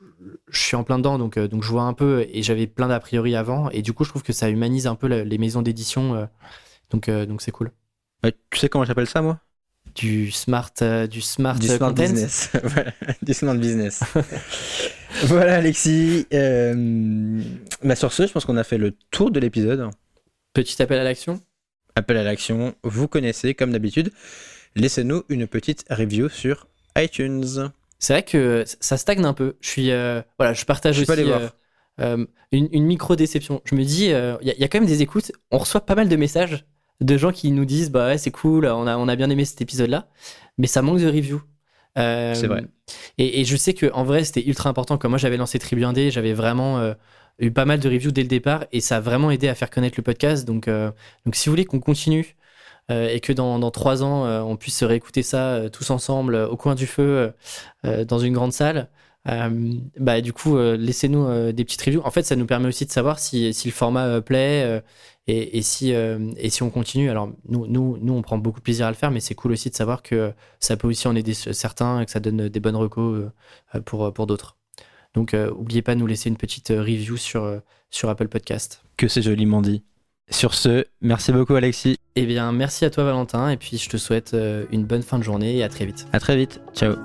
suis en plein dedans, donc, donc je vois un peu, et j'avais plein d'a priori avant, et du coup, je trouve que ça humanise un peu les maisons d'édition, donc donc c'est cool. tu sais comment j'appelle ça, moi? Du smart, du smart, du smart business. du smart business. voilà, Alexis. Euh, bah, sur ce, je pense qu'on a fait le tour de l'épisode. Petit appel à l'action. Appel à l'action. Vous connaissez, comme d'habitude. Laissez-nous une petite review sur iTunes. C'est vrai que ça stagne un peu. Je suis, euh, voilà, je partage aussi euh, une, micro déception. Je me dis, il y, a quand même des écoutes. On reçoit pas mal de messages de gens qui nous disent, bah ouais, c'est cool, on a, on a bien aimé cet épisode-là, mais ça manque de review. c'est vrai. Et, je sais que en vrai, c'était ultra important. Comme moi, j'avais lancé Tribu 1D, j'avais vraiment eu pas mal de reviews dès le départ, et ça a vraiment aidé à faire connaître le podcast. Donc, donc si vous voulez qu'on continue euh, et que dans, dans trois ans, euh, on puisse réécouter ça euh, tous ensemble au coin du feu dans une grande salle. bah, du coup, laissez-nous des petites reviews. En fait, ça nous permet aussi de savoir si, si le format plaît et, et, si, et si on continue. Alors, nous, nous, nous, on prend beaucoup de plaisir à le faire, mais c'est cool aussi de savoir que ça peut aussi en aider certains et que ça donne des bonnes recos pour, pour d'autres. Donc, n'oubliez pas de nous laisser une petite review sur, sur Apple Podcast. Que c'est joliment dit. Sur ce, merci beaucoup Alexis. Eh bien, merci à toi Valentin et puis je te souhaite euh, une bonne fin de journée et à très vite. À très vite. Ciao.